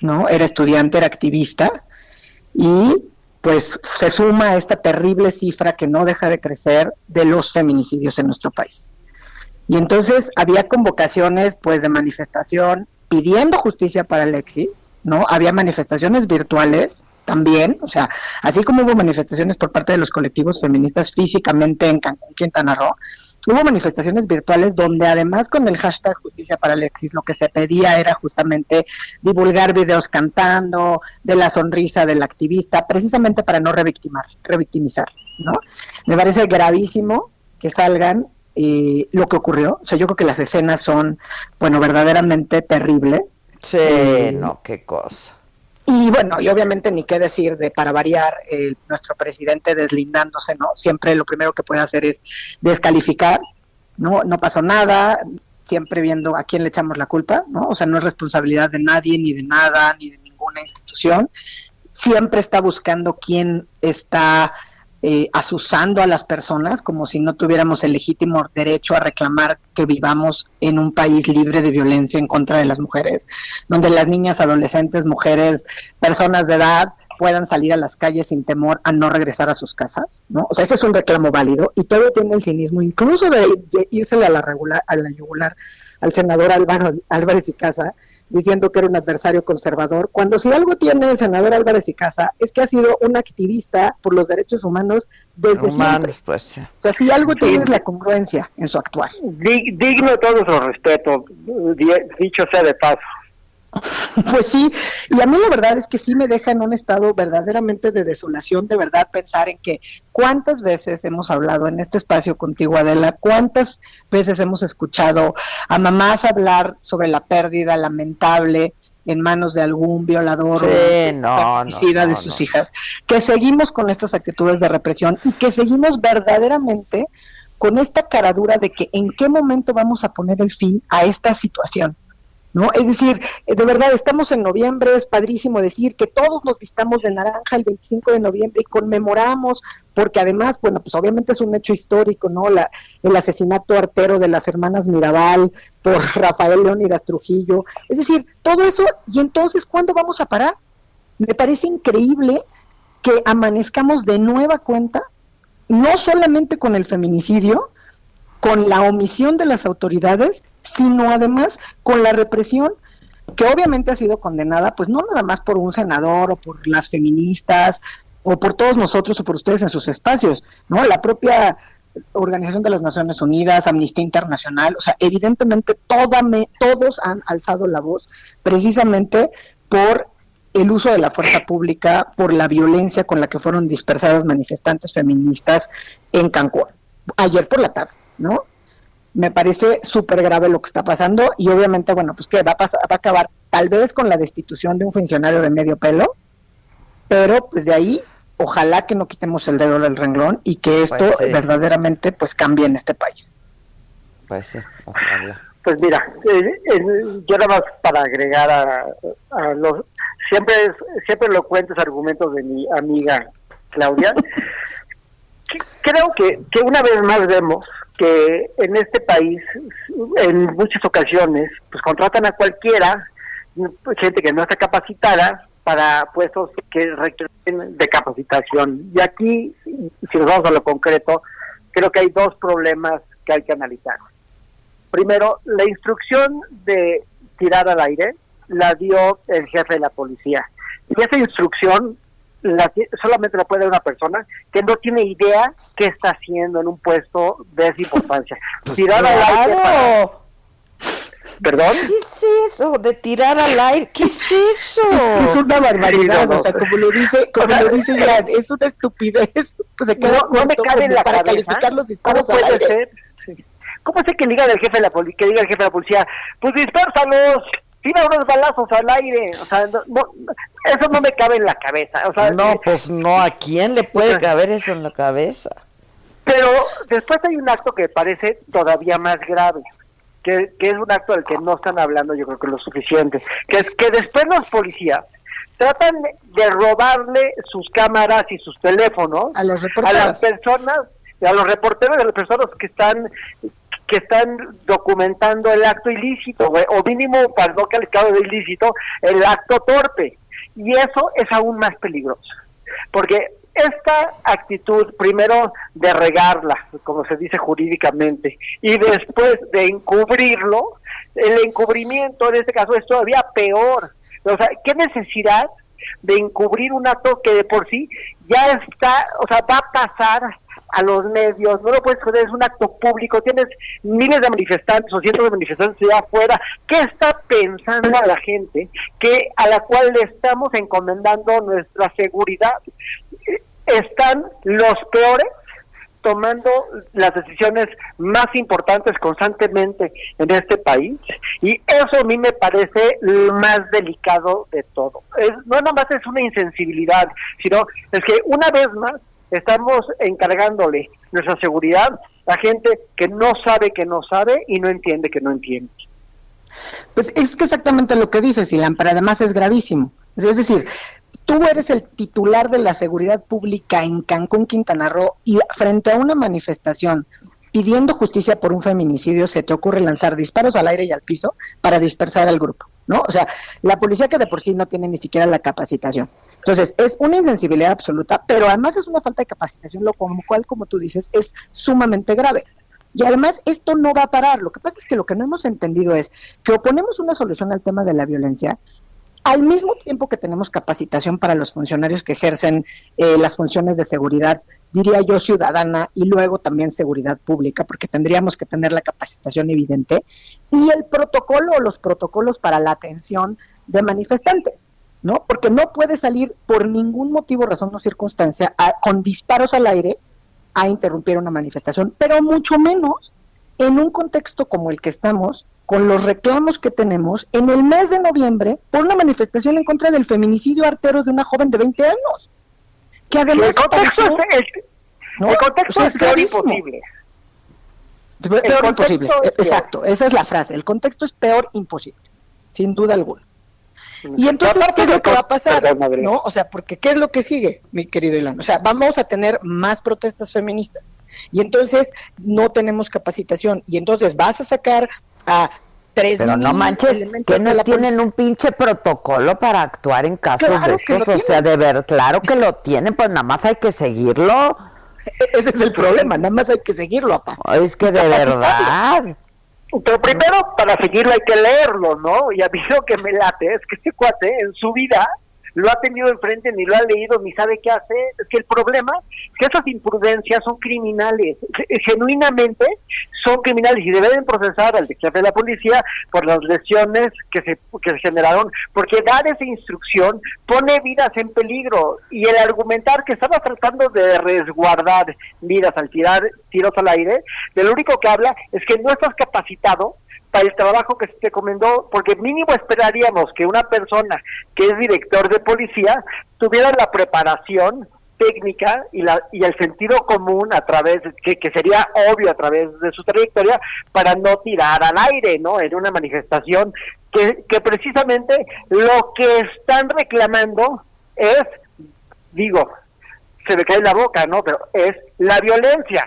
¿no? Era estudiante, era activista, y pues se suma a esta terrible cifra que no deja de crecer de los feminicidios en nuestro país. Y entonces había convocaciones pues de manifestación pidiendo justicia para Alexis, ¿no? Había manifestaciones virtuales también, o sea, así como hubo manifestaciones por parte de los colectivos feministas físicamente en Cancún, Quintana Roo, hubo manifestaciones virtuales donde además con el hashtag justicia para Alexis lo que se pedía era justamente divulgar videos cantando, de la sonrisa del activista, precisamente para no revictimar, revictimizar, ¿no? Me parece gravísimo que salgan lo que ocurrió, o sea, yo creo que las escenas son, bueno, verdaderamente terribles. Sí, Eh, no, qué cosa. Y bueno, y obviamente ni qué decir de, para variar, el- nuestro presidente deslindándose, ¿no? Siempre lo primero que puede hacer es descalificar, ¿no? No pasó nada, siempre viendo a quién le echamos la culpa, ¿no? O sea, no es responsabilidad de nadie, ni de nada, ni de ninguna institución. Siempre está buscando quién está eh, asusando a las personas, como si no tuviéramos el legítimo derecho a reclamar que vivamos en un país libre de violencia en contra de las mujeres, donde las niñas, adolescentes, mujeres, personas de edad puedan salir a las calles sin temor a no regresar a sus casas, ¿no? O sea, ese es un reclamo válido y todo tiene el cinismo, incluso de, de írsele a la regular, a la yugular al senador Álvaro, Álvarez y Casa, diciendo que era un adversario conservador, cuando si algo tiene el senador Álvarez y Casa es que ha sido un activista por los derechos humanos desde siempre. Humanos, pues sí. O sea, si algo tiene es la congruencia en su actuar. Di- digno de todo nuestro respeto, di- dicho sea de paso. Pues sí, y a mí la verdad es que sí me deja en un estado verdaderamente de desolación, de verdad pensar en que cuántas veces hemos hablado en este espacio contigo, Adela, cuántas veces hemos escuchado a mamás hablar sobre la pérdida lamentable en manos de algún violador Sí, o no, de sus hijas, que seguimos con estas actitudes de represión y que seguimos verdaderamente con esta caradura de que en qué momento vamos a poner el fin a esta situación. ¿No? Es decir, eh, de verdad, estamos en noviembre, es padrísimo decir que todos nos vistamos de naranja el 25 de noviembre y conmemoramos, porque además, bueno, pues obviamente es un hecho histórico, ¿no? La, el asesinato artero de las hermanas Mirabal por Rafael Leónidas Trujillo. Es decir, todo eso, y entonces, ¿cuándo vamos a parar? Me parece increíble que amanezcamos de nueva cuenta, no solamente con el feminicidio, con la omisión de las autoridades, sino además con la represión que obviamente ha sido condenada, pues no nada más por un senador o por las feministas o por todos nosotros o por ustedes en sus espacios, ¿no? La propia Organización de las Naciones Unidas, Amnistía Internacional, o sea, evidentemente todos han alzado la voz precisamente por el uso de la fuerza pública, por la violencia con la que fueron dispersadas manifestantes feministas en Cancún, ayer por la tarde, ¿no? Me parece súper grave lo que está pasando y obviamente, bueno, pues que va a, pasar, va a acabar tal vez con la destitución de un funcionario de medio pelo, pero pues de ahí ojalá que no quitemos el dedo del renglón y que esto Pues sí. verdaderamente pues cambie en este país. Pues sí, ojalá. Pues mira, eh, eh, yo nada más para agregar a, a los siempre es- siempre lo cuento argumentos de mi amiga Claudia. que- creo que, que una vez más vemos que en este país, en muchas ocasiones, pues contratan a cualquiera, gente que no está capacitada para puestos que requieren de capacitación. Y aquí, si nos vamos a lo concreto, creo que hay dos problemas que hay que analizar. Primero, la instrucción de tirar al aire la dio el jefe de la policía. Y esa instrucción la solamente la puede dar una persona que no tiene idea qué está haciendo en un puesto de esa importancia. tirar al aire. para- ¿Perdón? ¿Qué es eso de tirar al aire? ¿Qué es eso? Es una barbaridad, o sea, como lo dice, como lo dice Ilan, es una estupidez. Pues se queda No, no me cabe en la para cabeza. calificar los ¿Cómo al puede aire. ser? Sí. ¿Cómo sé que diga el jefe de la poli- que diga el jefe de la policía, pues dispérsalos, tira unos balazos al aire? O sea, no, no, eso no me cabe en la cabeza. O sea, No, pues no, ¿a quién le puede caber eso en la cabeza? Pero después hay un acto que parece todavía más grave, que, que es un acto del que no están hablando yo creo que lo suficiente, que es que después los policías tratan de robarle sus cámaras y sus teléfonos a, los a las personas, a los reporteros, a las personas que están que están documentando el acto ilícito, o mínimo para no calificado de ilícito, el acto torpe. Y eso es aún más peligroso. Porque esta actitud, primero de regarla, como se dice jurídicamente, y después de encubrirlo, el encubrimiento en este caso es todavía peor. O sea, ¿qué necesidad de encubrir un acto que de por sí ya está, o sea, va a pasar a los medios, no lo puedes joder, es un acto público, tienes miles de manifestantes o cientos de manifestantes allá afuera, ¿qué está pensando la gente que a la cual le estamos encomendando nuestra seguridad? Están los peores tomando las decisiones más importantes constantemente en este país y eso a mí me parece lo más delicado de todo. Es, no nada es una insensibilidad, sino es que una vez más estamos encargándole nuestra seguridad a gente que no sabe que no sabe y no entiende que no entiende. Pues es que exactamente lo que dices, Ilan, pero además es gravísimo. Es decir, tú eres el titular de la seguridad pública en Cancún, Quintana Roo, y frente a una manifestación pidiendo justicia por un feminicidio, se te ocurre lanzar disparos al aire y al piso para dispersar al grupo, ¿no? O sea, la policía que de por sí no tiene ni siquiera la capacitación. Entonces, es una insensibilidad absoluta, pero además es una falta de capacitación, lo cual, como tú dices, es sumamente grave. Y además esto no va a parar. Lo que pasa es que lo que no hemos entendido es que oponemos una solución al tema de la violencia al mismo tiempo que tenemos capacitación para los funcionarios que ejercen eh, las funciones de seguridad, diría yo ciudadana y luego también seguridad pública, porque tendríamos que tener la capacitación evidente, y el protocolo o los protocolos para la atención de manifestantes. ¿No? Porque no puede salir por ningún motivo, razón o circunstancia con disparos al aire a interrumpir una manifestación, pero mucho menos en un contexto como el que estamos, con los reclamos que tenemos en el mes de noviembre por una manifestación en contra del feminicidio artero de una joven de 20 años. Que además el contexto, es, peor imposible. Peor imposible, exacto, esa es la frase. El contexto es peor imposible, sin duda alguna. Y entonces, ¿qué es lo que va a pasar? ¿No? O sea, porque ¿qué es lo que sigue, mi querido Ilan? O sea, vamos a tener más protestas feministas. Y entonces no tenemos capacitación. Y entonces vas a sacar a tres Pero no manches, que no tienen un pinche protocolo para actuar en casos de estos. O sea, de ver, claro que lo tienen, pues nada más hay que seguirlo. Ese es el problema, nada más hay que seguirlo, papá. Es que de verdad. Pero primero, para seguirlo hay que leerlo, ¿no? Y a mí lo que me late es que este cuate en su vida lo ha tenido enfrente, ni lo ha leído, ni sabe qué hacer. Es que el problema es que esas imprudencias son criminales, genuinamente son criminales y deben procesar al jefe de la policía por las lesiones que se, que se generaron, porque dar esa instrucción pone vidas en peligro y el argumentar que estaba tratando de resguardar vidas al tirar tiros al aire, de lo único que habla es que no estás capacitado para el trabajo que se te comendó, porque mínimo esperaríamos que una persona que es director de policía tuviera la preparación técnica y, la, y el sentido común a través, que, que sería obvio a través de su trayectoria, para no tirar al aire, ¿no? En una manifestación que, que precisamente lo que están reclamando es, digo, se me cae la boca, ¿no? Pero es la violencia.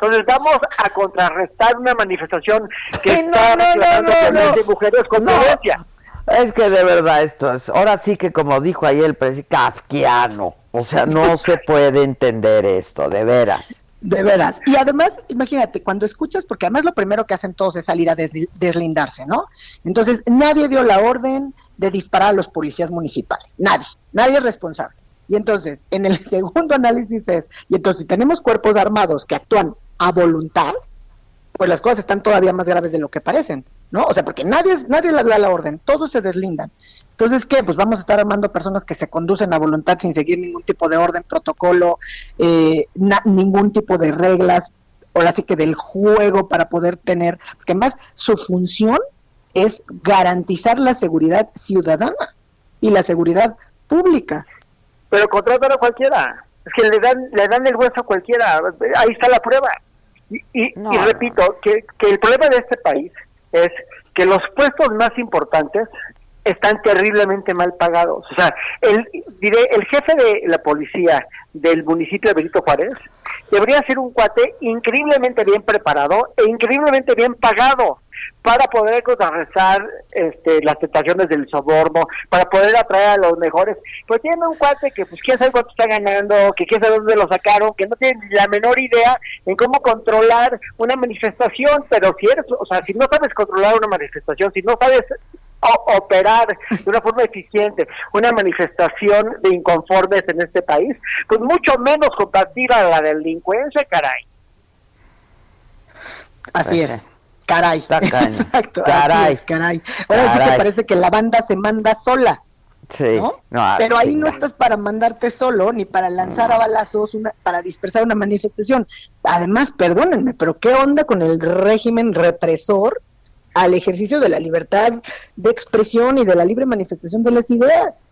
Entonces vamos a contrarrestar una manifestación que está no, de mujeres con violencia. Es que de verdad esto es, ahora sí que como dijo ahí el presidente, kafkiano. O sea, no se puede entender esto, de veras. De veras. Y además, imagínate, cuando escuchas, porque además lo primero que hacen todos es salir a deslindarse, ¿no? Entonces, nadie dio la orden de disparar a los policías municipales. Nadie. Nadie es responsable. Y entonces, en el segundo análisis es, y entonces si tenemos cuerpos armados que actúan a voluntad, pues las cosas están todavía más graves de lo que parecen, ¿no? O sea, porque nadie, nadie les da la orden, todos se deslindan. Entonces, ¿qué? Pues vamos a estar armando personas que se conducen a voluntad sin seguir ningún tipo de orden, protocolo, eh, ningún tipo de reglas, ahora sí que del juego para poder tener, porque más su función es garantizar la seguridad ciudadana y la seguridad pública. Pero contratan a cualquiera, es que le dan, le dan el hueso a cualquiera, ahí está la prueba. Y, repito, que, que el problema de este país es que los puestos más importantes están terriblemente mal pagados. O sea, el, diré, el jefe de la policía del municipio de Benito Juárez debería ser un cuate increíblemente bien preparado e increíblemente bien pagado, para poder contrarrestar este, las tentaciones del soborno, para poder atraer a los mejores. Pues tiene un cuate que, pues, quién sabe cuánto está ganando, que quién sabe dónde lo sacaron, que no tiene la menor idea en cómo controlar una manifestación, pero si eres, o sea, si no sabes controlar una manifestación, si no sabes operar de una forma eficiente una manifestación de inconformes en este país, pues mucho menos combatir a la delincuencia, caray. Así es. Caray. Exacto. Caray. caray. Ahora sí que parece que la banda se manda sola. Sí. Pero ahí no estás para mandarte solo, ni para lanzar a balazos, una, para dispersar una manifestación. Además, perdónenme, pero ¿qué onda con el régimen represor al ejercicio de la libertad de expresión y de la libre manifestación de las ideas.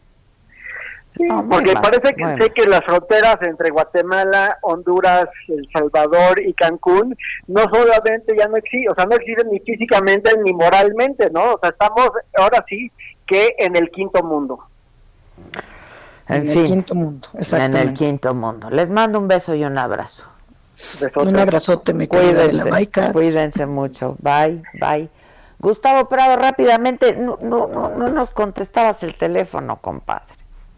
Sí, porque parece que sé que las fronteras entre Guatemala, Honduras, El Salvador y Cancún no solamente ya no existen, o sea, no existen ni físicamente ni moralmente, ¿no? O sea, estamos ahora sí que en el quinto mundo. En, el quinto mundo, exactamente. En el quinto mundo. Les mando un beso y un abrazo. Un abrazote, me cuídense, cuídense mucho. Bye, bye. Gustavo Prado, rápidamente, no, no, no, no nos contestabas el teléfono, compadre.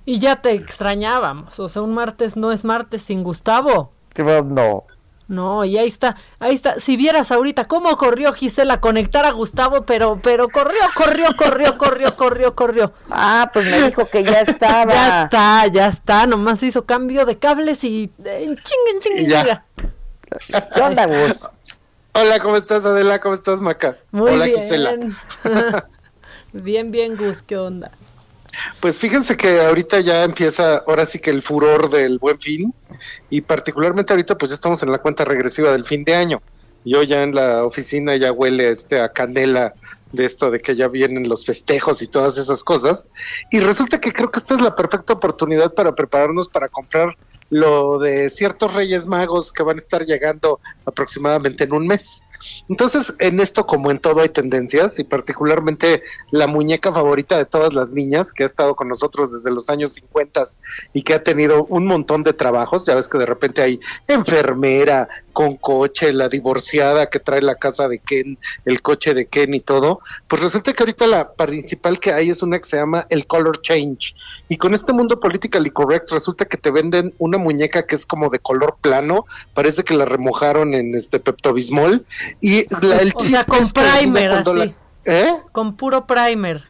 Y ya te extrañábamos, o sea, un martes no es martes sin Gustavo. No. No, y ahí está, ahí está. Si vieras ahorita cómo corrió Gisela a conectar a Gustavo, pero, pero corrió, corrió, corrió, corrió, corrió, corrió. Ah, pues me dijo que ya estaba. ya está, ya está. Nomás hizo cambio de cables y eh, ching, ching, ya. ¿Qué onda, Gus? Hola, ¿cómo estás, Adela? ¿Cómo estás, Maca? Muy Hola, bien. Gisela. bien, bien, Gus, ¿qué onda? Pues fíjense que ahorita ya empieza, ahora sí que el furor del buen fin, y particularmente ahorita pues ya estamos en la cuenta regresiva del fin de año. Yo ya en la oficina ya huele este a candela de esto de que ya vienen los festejos y todas esas cosas. Y resulta que creo que esta es la perfecta oportunidad para prepararnos para comprar lo de ciertos Reyes Magos que van a estar llegando aproximadamente en un mes. Entonces, en esto como en todo hay tendencias y particularmente la muñeca favorita de todas las niñas que ha estado con nosotros desde los años 50 y que ha tenido un montón de trabajos, ya ves que de repente hay enfermera, con coche, la divorciada que trae la casa de Ken, el coche de Ken y todo, pues resulta que ahorita la principal que hay es una que se llama el color change. Y con este mundo politically correct resulta que te venden una muñeca que es como de color plano, parece que la remojaron en este Pepto-Bismol y el o sea, con primer así. ¿Eh? Con puro primer.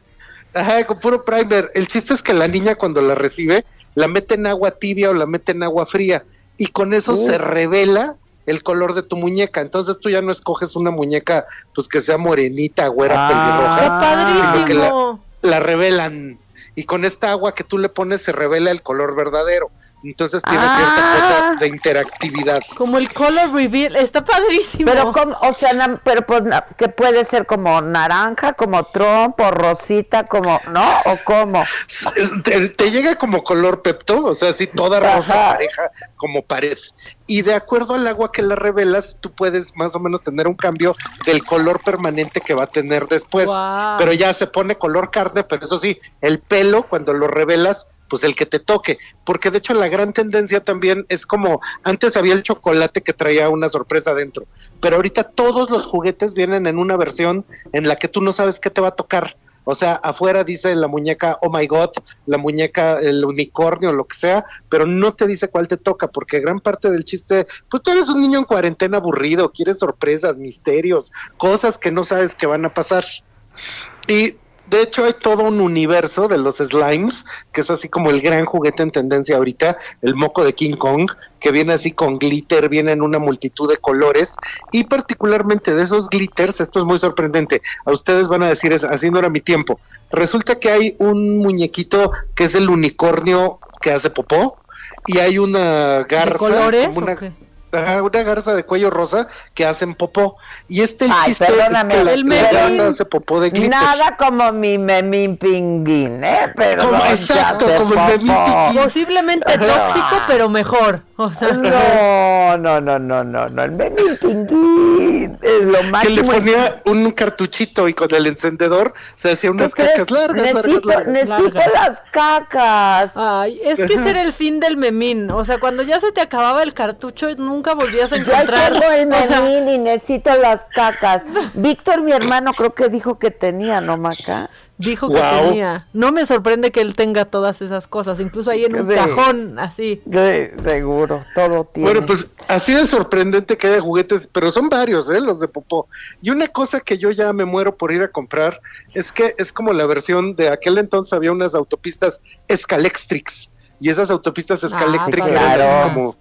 Ajá, con puro primer. El chiste es que la niña cuando la recibe la mete en agua tibia o la mete en agua fría y con eso se revela el color de tu muñeca. Entonces tú ya no escoges una muñeca pues que sea morenita, güera, ah, pelirroja, sino que la, revelan. Y con esta agua que tú le pones se revela el color verdadero. Entonces tiene cierta cosa Ah. de interactividad. Como el color reveal, está padrísimo. Pero, como, o sea, na- pero pues, na- que puede ser como naranja, como Trump o rosita, como, ¿no? ¿O cómo? Te, te llega como color Pepto, o sea, así toda rosa pareja como pared. Y de acuerdo al agua que la revelas, tú puedes más o menos tener un cambio del color permanente que va a tener después. Pero ya se pone color carne, pero eso sí, el pelo cuando lo revelas, pues el que te toque. Porque de hecho la gran tendencia también es como, antes había el chocolate que traía una sorpresa dentro, pero ahorita todos los juguetes vienen en una versión en la que tú no sabes qué te va a tocar. O sea, afuera dice la muñeca, oh my god, la muñeca, el unicornio, lo que sea, pero no te dice cuál te toca, porque gran parte del chiste, pues tú eres un niño en cuarentena aburrido, quieres sorpresas, misterios, cosas que no sabes que van a pasar. Y de hecho hay todo un universo de los slimes, que es así como el gran juguete en tendencia ahorita, el moco de King Kong, que viene así con glitter, viene en una multitud de colores, y particularmente de esos glitters, esto es muy sorprendente, a ustedes van a decir, es, así no era mi tiempo, resulta que hay un muñequito que es el unicornio que hace popó, y hay una garza, colores como una- o qué? Ajá, una garza de cuello rosa que hacen popó. Y este el Ay, chiste perdóname, es que la, el la memín. garza hace popó de glitter. Nada como mi memín pinguín, ¿eh? Pero Como- no, exacto, como el memín pinguín. Posiblemente tóxico, pero mejor. O sea, No, no, no, no, no, no, el memín pinguín. lo que le ponía un cartuchito y con el encendedor se hacía unas cacas largas, largas, necesito, largas. necesito las cacas. Ay, es que ese era el fin del memín. O sea, cuando ya se te acababa el cartucho, nunca volvías a Ya encontrar. tengo el o sea, memín y necesito las cacas. Víctor, mi hermano, creo que dijo que tenía, ¿no, Maca? Dijo que tenía. No me sorprende que él tenga todas esas cosas, incluso ahí en un Sí. cajón, así. seguro, todo tiene. Bueno, pues así de sorprendente que haya juguetes, pero son varios, ¿eh? Los de Popó. Y una cosa que yo ya me muero por ir a comprar es que es como la versión de aquel entonces había unas autopistas Scalextrix. Y esas autopistas Scalextrix sí, eran claro. así como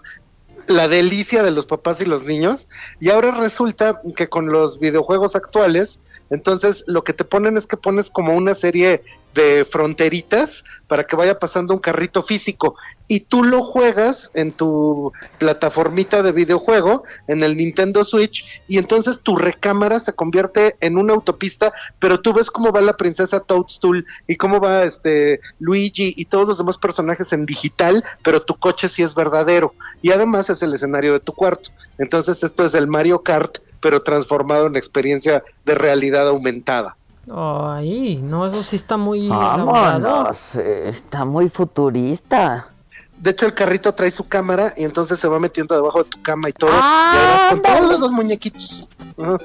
la delicia de los papás y los niños. Y ahora resulta que con los videojuegos actuales, entonces lo que te ponen es que pones como una serie de fronteritas para que vaya pasando un carrito físico y tú lo juegas en tu plataformita de videojuego, en el Nintendo Switch, y entonces tu recámara se convierte en una autopista, pero tú ves cómo va la princesa Toadstool y cómo va este Luigi y todos los demás personajes en digital, pero tu coche sí es verdadero y además es el escenario de tu cuarto. Entonces esto es el Mario Kart, pero transformado en experiencia de realidad aumentada. Ay, no, eso sí está muy. Vámonos, eh, está muy futurista. De hecho, el carrito trae su cámara y entonces se va metiendo debajo de tu cama y todo. ¡Ah, y con todos los muñequitos.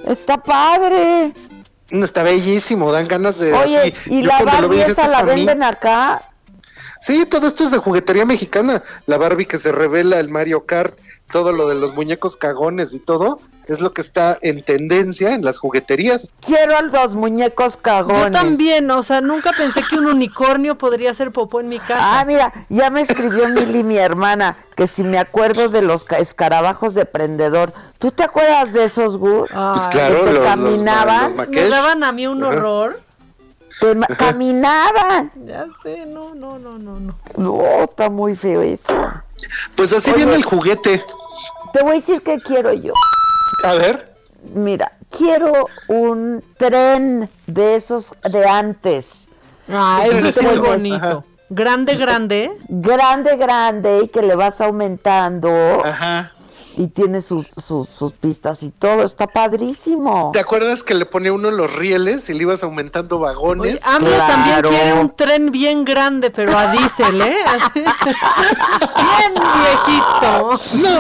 Está padre. No, Está bellísimo, dan ganas de. Oye, así. ¿y Yo la Barbie dije, esa "Esto la pa' mí". venden acá? Sí, todo esto es de juguetería mexicana. La Barbie que se revela, el Mario Kart, todo lo de los muñecos cagones y todo, es lo que está en tendencia en las jugueterías. Quiero a los muñecos cagones. Yo también, o sea, nunca pensé que un unicornio podría ser popó en mi casa. Ah, mira, ya me escribió Mili, mi hermana, que si me acuerdo de los ca- escarabajos de prendedor. ¿Tú te acuerdas de esos, Gus? Pues claro, que te los- los- caminaban. los Me daban a mí un horror. te caminaban. Ya sé, no, no, no, no, no. No, está muy feo eso. Pues así Oye. viene el juguete. Te voy a decir qué quiero yo. A ver. Mira, quiero un tren de esos de antes. Ah, eso es muy bonito. Grande, grande. Grande, grande y que le vas aumentando. Ajá. Y tiene sus, sus, sus pistas y todo. Está padrísimo. ¿Te acuerdas que le ponía uno los rieles y le ibas aumentando vagones? Oye, AMLO también quiere un tren bien grande, pero a diésel, ¿eh? Bien viejito.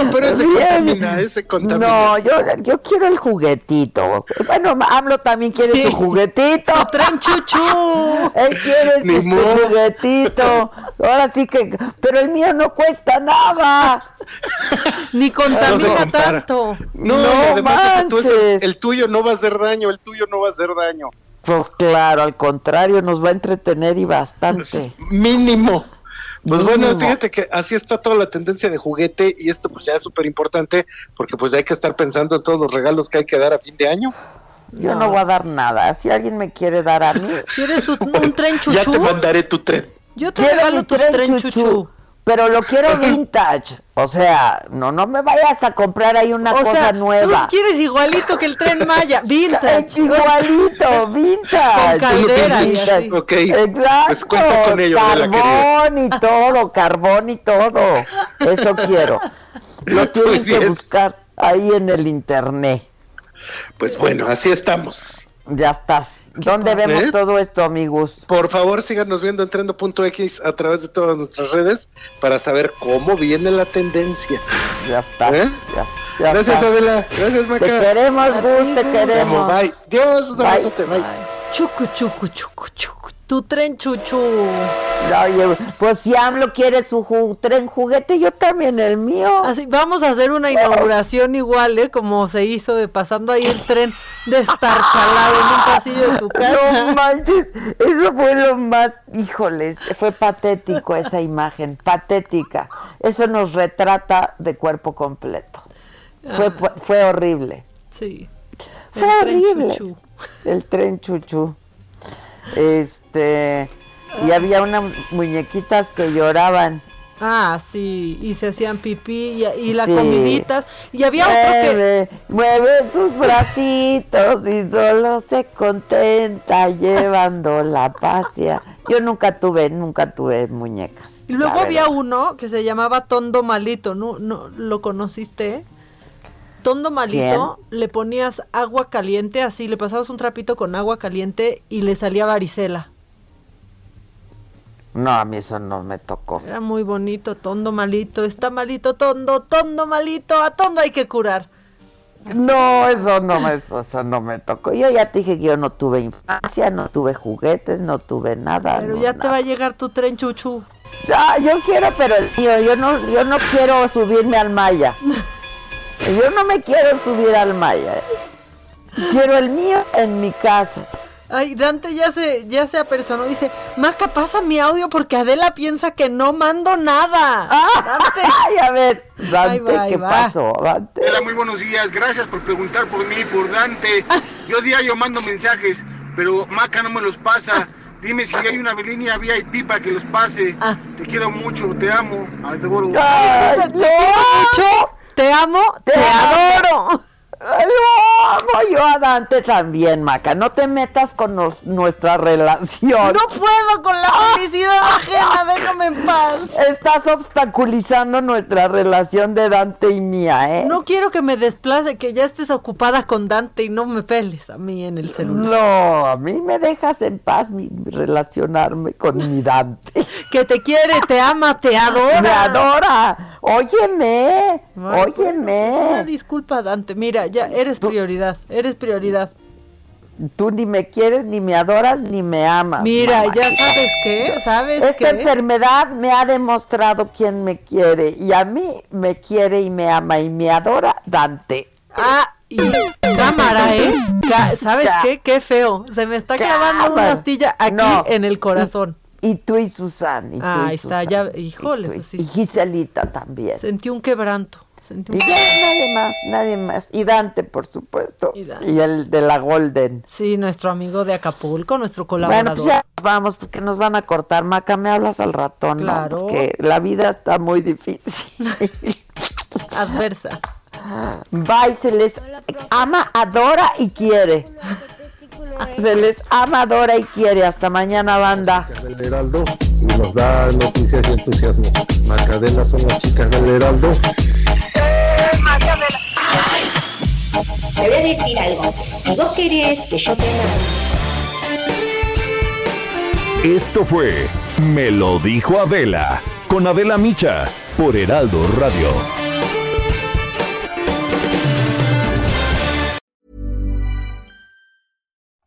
No, pero ese Bien. contamina, ese contamina. No, yo, yo quiero el juguetito. Bueno, AMLO también quiere Sí. su juguetito. Su tren chuchu. Él quiere Ni su modo. juguetito. Ahora sí que. Pero el mío no cuesta nada. Ni se contamina compara. tanto. No, No y además de que tú manches. el tuyo no va a hacer daño, el tuyo no va a hacer daño. Pues claro, al contrario, nos va a entretener y bastante. Mínimo. Pues bueno, fíjate que así está toda la tendencia de juguete y esto pues ya es súper importante porque pues hay que estar pensando en todos los regalos que hay que dar a fin de año. Yo no voy a dar nada. Si alguien me quiere dar a mí, ¿Quieres un, un tren chuchu? Ya te mandaré tu tren. Yo te regalo tu tren tren chuchú, chuchu. Pero lo quiero vintage. O sea, no, no me vayas a comprar ahí una O cosa sea, nueva. tú quieres igualito que el tren Maya, vintage. Igualito, vintage. Con caldera Vintage. Exacto. pues cuenta con ello. Carbón y todo, carbón y todo. Eso quiero. Lo tienen que buscar ahí en el internet. Pues bueno, así estamos. Ya estás. ¿Dónde vemos ¿Eh? todo esto, amigos? Por favor, síganos viendo en trendo.x a través de todas nuestras redes para saber cómo viene la tendencia. Ya está. ¿Eh? Ya, ya Gracias. Adela. Gracias, Te Maca. queremos, Gus, te queremos. Bye. Dios, un Bye. abrazote. Bye. Chucu, chucu, chucu, chucu. Tu tren chuchu. Oye, pues si AMLO quiere su ju- tren juguete, yo también el mío. Así, vamos a hacer una inauguración igual, ¿eh? Como se hizo de pasando ahí el tren destartalado en un pasillo de tu No casa. manches, eso fue lo más, híjoles, fue patético esa imagen, patética. Eso nos retrata de cuerpo completo. Fue, Ah. fue horrible. Sí. Fue El horrible. chuchu. El tren chuchu. Este, y había unas muñequitas que lloraban. Ah, sí, y se hacían pipí y, y las Sí. comiditas. Y había otro que... Mueve, sus bracitos y solo se contenta llevando la pasia. Yo nunca tuve, nunca tuve muñecas. Y luego había uno que se llamaba Tondo Malito, ¿no? no ¿Lo conociste? Tondo malito, le ponías agua caliente, así, le pasabas un trapito con agua caliente y le salía varicela. No, a mí eso no me tocó. Era muy bonito, tondo malito, está malito, tondo, tondo malito, a tondo hay que curar. No, eso no me, eso no me tocó. Yo ya te dije que yo no tuve infancia, no tuve juguetes, no tuve nada. Pero no, ya te va a llegar tu tren chuchu. Ah, yo quiero, pero el mío, yo no, yo no quiero subirme al Maya. Yo no me quiero subir al Maya. ¿eh? Quiero el mío en mi casa. Ay, Dante ya se, ya se apersonó, dice, Maca, pasa mi audio porque Adela piensa que no mando nada. Dante. Ay, a ver, Dante, va, ¿qué va. pasó? Dante. Hola, muy buenos días. Gracias por preguntar por mí, por Dante. Yo diario mando mensajes, pero Maca no me los pasa. Dime si hay una línea VIP para que los pase. Te quiero mucho, te amo. Adoro. Ay, Te quiero mucho, te amo, te, adoro. Ay, Lo amo yo a Dante también, Maca. No te metas con nos- nuestra relación. No puedo con la felicidad ajena, déjame en paz. Estás obstaculizando nuestra relación de Dante y mía, ¿eh? No quiero que me desplace, que ya estés ocupada con Dante y no me peles a mí en el celular. No, a mí me dejas en paz mi, relacionarme con mi Dante. Que te quiere, te ama, te adora. Me adora. Óyeme, Ay, Una óyeme. disculpa, Dante. Mira, ya eres prioridad, eres prioridad. Tú ni me quieres, ni me adoras, ni me amas. Mira, mamá. ya sabes qué, ¿sabes Esta qué? enfermedad me ha demostrado quién me quiere y a mí me quiere y me ama y me adora Dante. Ah, y cámara, ¿eh? ¿Sabes qué? Qué feo. Se me está clavando una astilla aquí No. en el corazón. Y tú y Susan. Y tú Ah, y ahí está, Susan. ya, híjole, Y, tú y- pues sí. y Giselita también. Sentí un quebranto. Sentí un Y ya, nadie más, nadie más. Y Dante, por supuesto. Y Y, Dante. el de la Golden. Sí, nuestro amigo de Acapulco, nuestro Bueno, colaborador. pues ya vamos, porque nos van a cortar. Maca, me hablas al ratón, ¿no? Claro. Porque la vida está muy difícil. Adversa. Bye, se les ama, adora y quiere. Se les ama, adora y quiere. Hasta mañana, banda. del Heraldo y nos da noticias y entusiasmo. Macadela son las chicas del Heraldo. Te voy a decir algo. Si vos querés que yo te Esto fue Me lo dijo Adela con Adela Micha por Heraldo Radio.